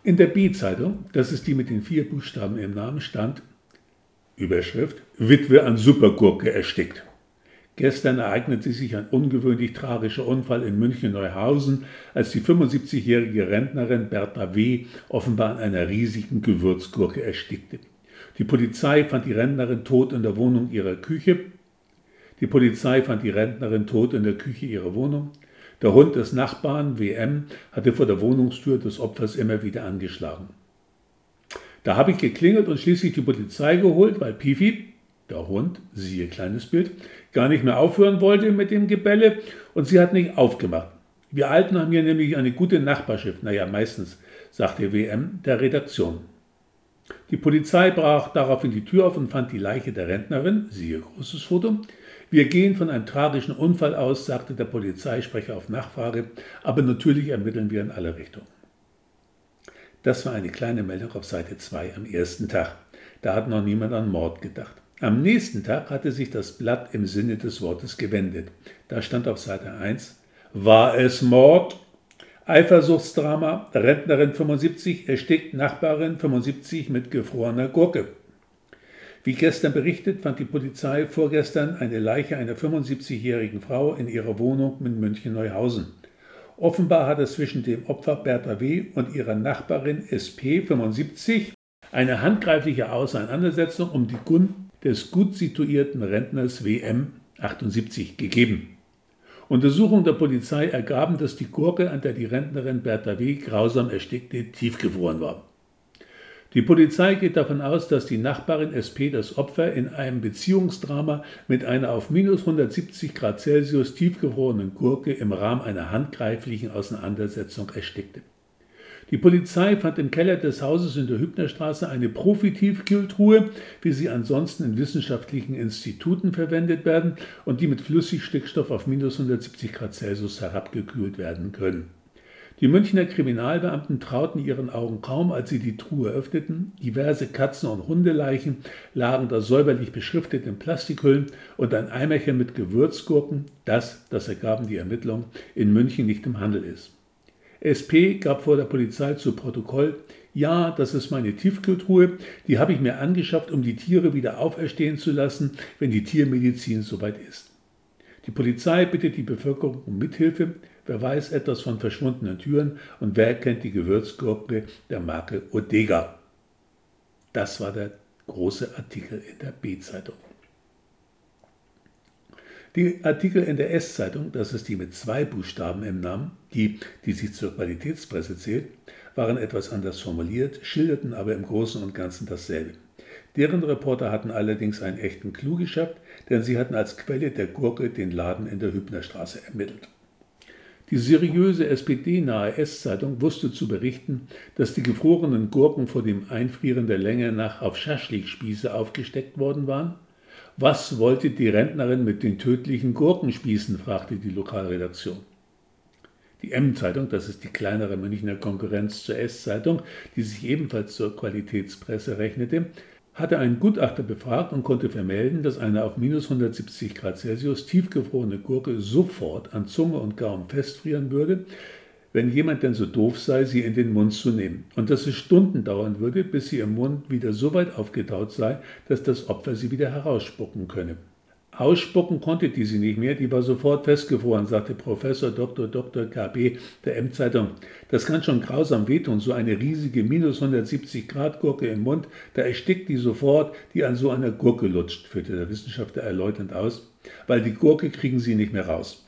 In der B-Zeitung, das ist die mit den vier Buchstaben im Namen, stand Überschrift Witwe an Supergurke erstickt. Gestern ereignete sich ein ungewöhnlich tragischer Unfall in München-Neuhausen, als die 75-jährige Rentnerin Bertha W. offenbar an einer riesigen Gewürzgurke erstickte. Die Polizei fand die Rentnerin tot in der Wohnung ihrer Küche. Die Polizei fand die Rentnerin tot in der Küche ihrer Wohnung. Der Hund des Nachbarn, WM, hatte vor der Wohnungstür des Opfers immer wieder angeschlagen. Da habe ich geklingelt und schließlich die Polizei geholt, weil Pifi, der Hund, siehe kleines Bild, gar nicht mehr aufhören wollte mit dem Gebälle und sie hat nicht aufgemacht. Wir Alten haben hier nämlich eine gute Nachbarschaft, naja, meistens, sagte WM der Redaktion. Die Polizei brach daraufhin die Tür auf und fand die Leiche der Rentnerin, siehe großes Foto. Wir gehen von einem tragischen Unfall aus, sagte der Polizeisprecher auf Nachfrage, aber natürlich ermitteln wir in alle Richtungen. Das war eine kleine Meldung auf Seite 2 am ersten Tag. Da hat noch niemand an Mord gedacht. Am nächsten Tag hatte sich das Blatt im Sinne des Wortes gewendet. Da stand auf Seite 1, war es Mord? Eifersuchtsdrama, Rentnerin 75 erstickt Nachbarin 75 mit gefrorener Gurke. Wie gestern berichtet, fand die Polizei vorgestern eine Leiche einer 75-jährigen Frau in ihrer Wohnung in München-Neuhausen. Offenbar hat es zwischen dem Opfer Bertha W. und ihrer Nachbarin SP 75 eine handgreifliche Auseinandersetzung um die Gunst des gut situierten Rentners WM 78 gegeben. Untersuchungen der Polizei ergaben, dass die Gurke, an der die Rentnerin Bertha W. grausam erstickte, tiefgefroren war. Die Polizei geht davon aus, dass die Nachbarin SP das Opfer in einem Beziehungsdrama mit einer auf minus 170 Grad Celsius tiefgefrorenen Gurke im Rahmen einer handgreiflichen Auseinandersetzung erstickte. Die Polizei fand im Keller des Hauses in der Hübnerstraße eine Profi-Tiefkühltruhe, wie sie ansonsten in wissenschaftlichen Instituten verwendet werden und die mit Flüssigstickstoff auf minus 170 Grad Celsius herabgekühlt werden können. Die Münchner Kriminalbeamten trauten ihren Augen kaum, als sie die Truhe öffneten. Diverse Katzen- und Hundeleichen lagen da säuberlich beschriftet in Plastikhüllen und ein Eimerchen mit Gewürzgurken, das, das ergaben die Ermittlungen, in München nicht im Handel ist. SP gab vor der Polizei zu Protokoll, ja, das ist meine Tiefkühltruhe, die habe ich mir angeschafft, um die Tiere wieder auferstehen zu lassen, wenn die Tiermedizin soweit ist. Die Polizei bittet die Bevölkerung um Mithilfe, wer weiß etwas von verschwundenen Türen und wer kennt die Gewürzgurke der Marke Odega. Das war der große Artikel in der B-Zeitung. Die Artikel in der S-Zeitung, das ist die mit zwei Buchstaben im Namen, die, die sich zur Qualitätspresse zählt, waren etwas anders formuliert, schilderten aber im Großen und Ganzen dasselbe. Deren Reporter hatten allerdings einen echten Clou geschafft, denn sie hatten als Quelle der Gurke den Laden in der Hübnerstraße ermittelt. Die seriöse SPD-nahe S-Zeitung wusste zu berichten, dass die gefrorenen Gurken vor dem Einfrieren der Länge nach auf Schaschlikspieße aufgesteckt worden waren was wollte die Rentnerin mit den tödlichen Gurkenspießen? fragte die Lokalredaktion. Die M-Zeitung, das ist die kleinere Münchner Konkurrenz zur S-Zeitung, die sich ebenfalls zur Qualitätspresse rechnete, hatte einen Gutachter befragt und konnte vermelden, dass eine auf minus 170 Grad Celsius tiefgefrorene Gurke sofort an Zunge und Gaumen festfrieren würde, wenn jemand denn so doof sei, sie in den Mund zu nehmen, und dass es Stunden dauern würde, bis sie im Mund wieder so weit aufgetaut sei, dass das Opfer sie wieder herausspucken könne. Ausspucken konnte die sie nicht mehr, die war sofort festgefroren, sagte Professor Dr. Dr. KB der M-Zeitung. Das kann schon grausam wehtun, so eine riesige minus 170 Grad Gurke im Mund, da erstickt die sofort, die an so einer Gurke lutscht, führte der Wissenschaftler erläuternd aus, weil die Gurke kriegen sie nicht mehr raus.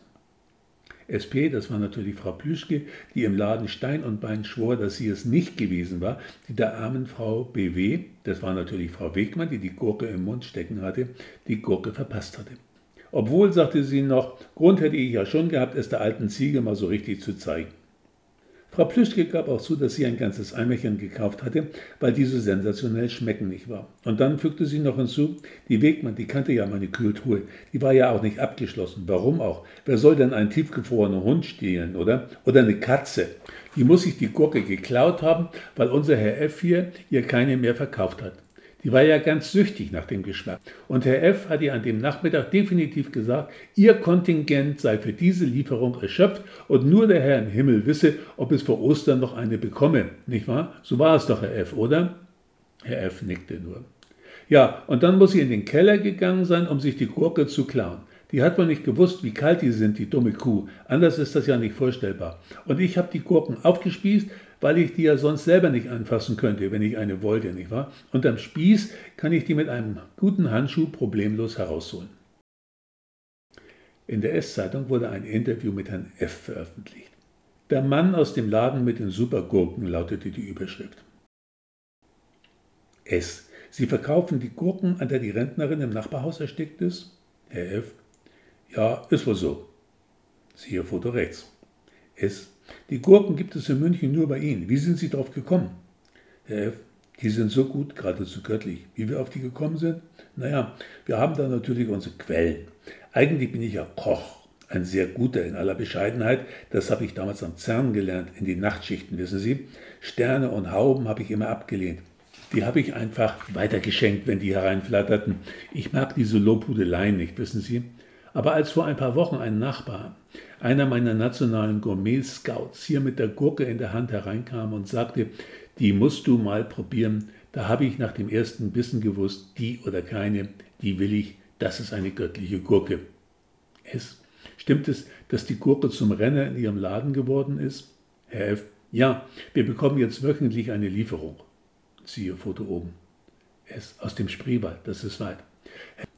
SP, das war natürlich Frau Plüschke, die im Laden Stein und Bein schwor, dass sie es nicht gewesen war, die der armen Frau BW, das war natürlich Frau Wegmann, die die Gurke im Mund stecken hatte, die Gurke verpasst hatte. Obwohl, sagte sie noch, Grund hätte ich ja schon gehabt, es der alten Ziege mal so richtig zu zeigen. Frau Plüschke gab auch zu, dass sie ein ganzes Eimerchen gekauft hatte, weil diese sensationell schmecken nicht war. Und dann fügte sie noch hinzu, die Wegmann, die kannte ja meine Kühltruhe, die war ja auch nicht abgeschlossen. Warum auch? Wer soll denn einen tiefgefrorenen Hund stehlen, oder? Oder eine Katze? Die muss sich die Gurke geklaut haben, weil unser Herr F hier ihr keine mehr verkauft hat. Die war ja ganz süchtig nach dem Geschmack. Und Herr F. hat ihr an dem Nachmittag definitiv gesagt, ihr Kontingent sei für diese Lieferung erschöpft und nur der Herr im Himmel wisse, ob es vor Ostern noch eine bekomme. Nicht wahr? So war es doch, Herr F., oder? Herr F. nickte nur. Ja, und dann muss sie in den Keller gegangen sein, um sich die Gurke zu klauen. Die hat wohl nicht gewusst, wie kalt die sind, die dumme Kuh. Anders ist das ja nicht vorstellbar. Und ich habe die Gurken aufgespießt, weil ich die ja sonst selber nicht anfassen könnte, wenn ich eine wollte, nicht wahr? Und am Spieß kann ich die mit einem guten Handschuh problemlos herausholen. In der S-Zeitung wurde ein Interview mit Herrn F. veröffentlicht. Der Mann aus dem Laden mit den Supergurken lautete die Überschrift. S. Sie verkaufen die Gurken, an der die Rentnerin im Nachbarhaus erstickt ist? Herr F. Ja, ist wohl so. Siehe Foto rechts. S. Die Gurken gibt es in München nur bei Ihnen. Wie sind Sie darauf gekommen? Herr F., die sind so gut, geradezu göttlich. Wie wir auf die gekommen sind? Naja, wir haben da natürlich unsere Quellen. Eigentlich bin ich ja Koch, ein sehr guter in aller Bescheidenheit. Das habe ich damals am CERN gelernt, in die Nachtschichten, wissen Sie. Sterne und Hauben habe ich immer abgelehnt. Die habe ich einfach weitergeschenkt, wenn die hereinflatterten. Ich mag diese Lobhudeleien nicht, wissen Sie. Aber als vor ein paar Wochen ein Nachbar einer meiner nationalen Gourmet-Scouts hier mit der Gurke in der Hand hereinkam und sagte, die musst du mal probieren. Da habe ich nach dem ersten Bissen gewusst, die oder keine, die will ich, das ist eine göttliche Gurke. Es, stimmt es, dass die Gurke zum Renner in Ihrem Laden geworden ist? Herr F., ja, wir bekommen jetzt wöchentlich eine Lieferung. Siehe Foto oben. Es, aus dem Spreewald, das ist weit.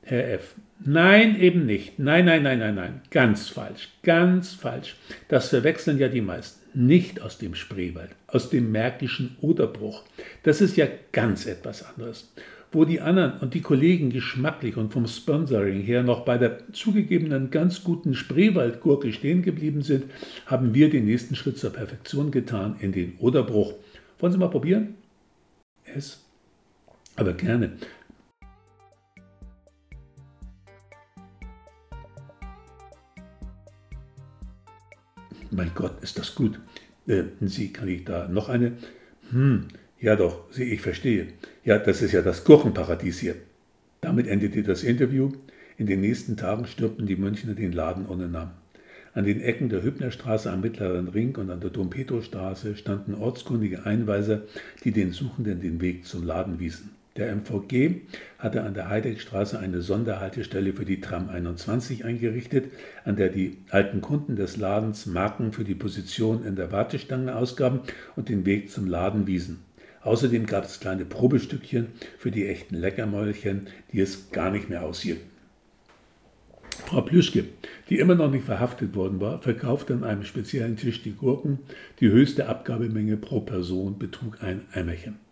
Herr F., Nein, eben nicht. Nein, nein, nein, nein, nein. Ganz falsch. Ganz falsch. Das verwechseln ja die meisten. Nicht aus dem Spreewald, aus dem Märkischen Oderbruch. Das ist ja ganz etwas anderes. Wo die anderen und die Kollegen geschmacklich und vom Sponsoring her noch bei der zugegebenen ganz guten Spreewaldgurke stehen geblieben sind, haben wir den nächsten Schritt zur Perfektion getan in den Oderbruch. Wollen Sie mal probieren? Es? Aber gerne. Mein Gott, ist das gut. Äh, Sie, kann ich da noch eine? Hm, ja doch, Sie, ich verstehe. Ja, das ist ja das Gurkenparadies hier. Damit endete das Interview. In den nächsten Tagen stürmten die Münchner den Laden ohne Namen. An den Ecken der Hübnerstraße am Mittleren Ring und an der Dom-Pedro-Straße standen ortskundige Einweiser, die den Suchenden den Weg zum Laden wiesen. Der MVG hatte an der Heideckstraße eine Sonderhaltestelle für die Tram 21 eingerichtet, an der die alten Kunden des Ladens Marken für die Position in der Wartestange ausgaben und den Weg zum Laden wiesen. Außerdem gab es kleine Probestückchen für die echten Leckermäulchen, die es gar nicht mehr aushielten. Frau Plüschke, die immer noch nicht verhaftet worden war, verkaufte an einem speziellen Tisch die Gurken. Die höchste Abgabemenge pro Person betrug ein Eimerchen.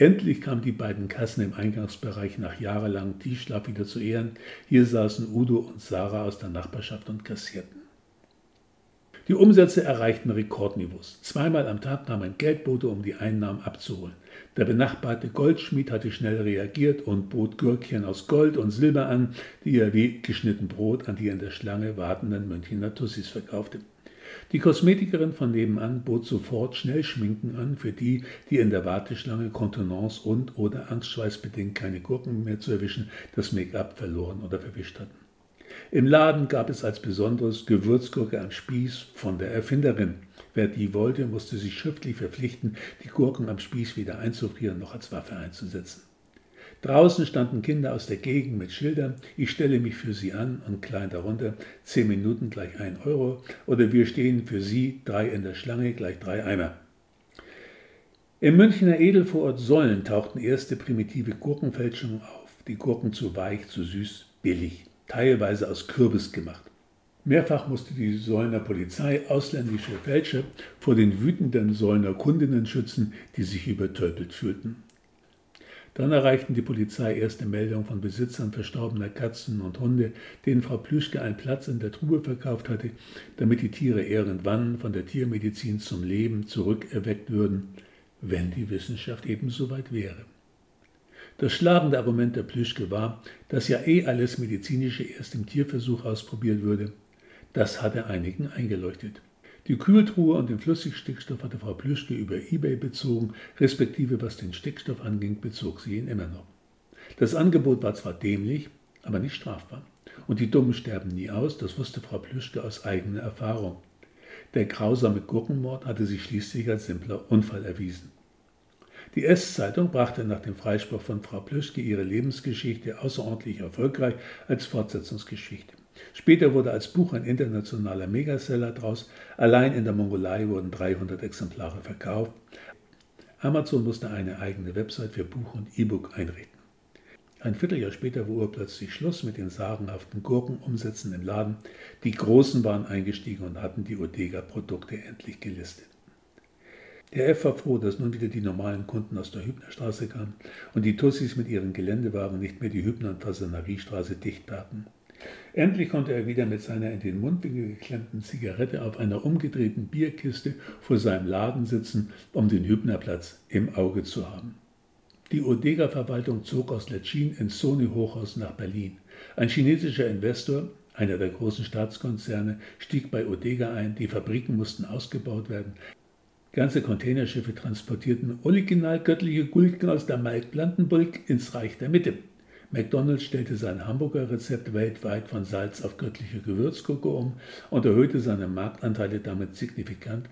Endlich kamen die beiden Kassen im Eingangsbereich nach jahrelangem Tiefschlaf wieder zu Ehren. Hier saßen Udo und Sarah aus der Nachbarschaft und kassierten. Die Umsätze erreichten Rekordniveaus. Zweimal am Tag kam ein Geldbote, um die Einnahmen abzuholen. Der benachbarte Goldschmied hatte schnell reagiert und bot Gürkchen aus Gold und Silber an, die er wie geschnitten Brot an die in der Schlange wartenden Münchner Tussis verkaufte. Die Kosmetikerin von nebenan bot sofort Schnellschminken an für die, die in der Warteschlange Kontenance und oder angstschweißbedingt keine Gurken mehr zu erwischen, das Make-up verloren oder verwischt hatten. Im Laden gab es als besonderes Gewürzgurke am Spieß von der Erfinderin. Wer die wollte, musste sich schriftlich verpflichten, die Gurken am Spieß weder einzufrieren noch als Waffe einzusetzen. Draußen standen Kinder aus der Gegend mit Schildern, ich stelle mich für Sie an und klein darunter, zehn Minuten gleich ein Euro oder wir stehen für Sie, drei in der Schlange gleich drei Eimer. Im Münchner Edelvorort Sollen tauchten erste primitive Gurkenfälschungen auf, die Gurken zu weich, zu süß, billig teilweise aus Kürbis gemacht. Mehrfach musste die Sollner Polizei ausländische Fälscher vor den wütenden Sollner Kundinnen schützen, die sich übertölpelt fühlten. Dann erreichten die Polizei erste Meldungen von Besitzern verstorbener Katzen und Hunde, denen Frau Plüschke einen Platz in der Truhe verkauft hatte, damit die Tiere irgendwann von der Tiermedizin zum Leben zurückerweckt würden, wenn die Wissenschaft ebenso weit wäre. Das schlagende Argument der Plüschke war, dass ja eh alles Medizinische erst im Tierversuch ausprobiert würde. Das hatte einigen eingeleuchtet. Die Kühltruhe und den Flüssigstickstoff hatte Frau Plüschke über Ebay bezogen, respektive was den Stickstoff anging, bezog sie ihn immer noch. Das Angebot war zwar dämlich, aber nicht strafbar. Und die Dummen sterben nie aus, das wusste Frau Plüschke aus eigener Erfahrung. Der grausame Gurkenmord hatte sich schließlich als simpler Unfall erwiesen. Die S-Zeitung brachte nach dem Freispruch von Frau Plüschke ihre Lebensgeschichte außerordentlich erfolgreich als Fortsetzungsgeschichte. Später wurde als Buch ein internationaler Megaseller daraus. Allein in der Mongolei wurden 300 Exemplare verkauft. Amazon musste eine eigene Website für Buch und E-Book einrichten. Ein Vierteljahr später war plötzlich Schluss mit den sagenhaften Gurkenumsätzen im Laden. Die Großen waren eingestiegen und hatten die Odega-Produkte endlich gelistet. Der F war froh, dass nun wieder die normalen Kunden aus der Hübnerstraße kamen und die Tussis mit ihren Geländewagen nicht mehr die Hübner- und Fasanariestraße dicht taten. Endlich konnte er wieder mit seiner in den Mundwinkel geklemmten Zigarette auf einer umgedrehten Bierkiste vor seinem Laden sitzen, um den Hübnerplatz im Auge zu haben. Die Odega-Verwaltung zog aus Letschin ins Sony-Hochhaus nach Berlin. Ein chinesischer Investor, einer der großen Staatskonzerne, stieg bei Odega ein, die Fabriken mussten ausgebaut werden, Ganze Containerschiffe transportierten original göttliche Gulken aus der Mark Blandenburg ins Reich der Mitte. McDonald's stellte sein Hamburger-Rezept weltweit von Salz auf göttliche Gewürzgurke um und erhöhte seine Marktanteile damit signifikant.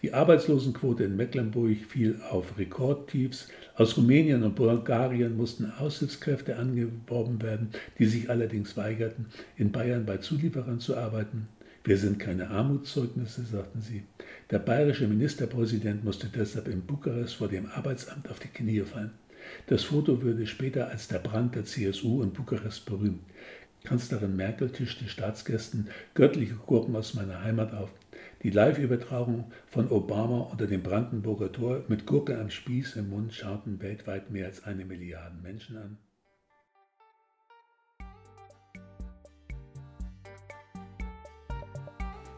Die Arbeitslosenquote in Mecklenburg fiel auf Rekordtiefs. Aus Rumänien und Bulgarien mussten Aushilfskräfte angeworben werden, die sich allerdings weigerten, in Bayern bei Zulieferern zu arbeiten. Wir sind keine Armutszeugnisse, sagten sie. Der bayerische Ministerpräsident musste deshalb in Bukarest vor dem Arbeitsamt auf die Knie fallen. Das Foto würde später als der Brand der CSU in Bukarest berühmt. Kanzlerin Merkel tischte Staatsgästen göttliche Gurken aus meiner Heimat auf. Die Live-Übertragung von Obama unter dem Brandenburger Tor mit Gurke am Spieß im Mund schauten weltweit mehr als eine Milliarde Menschen an.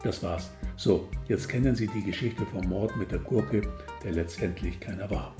Das war's. So, jetzt kennen Sie die Geschichte vom Mord mit der Gurke, der letztendlich keiner war.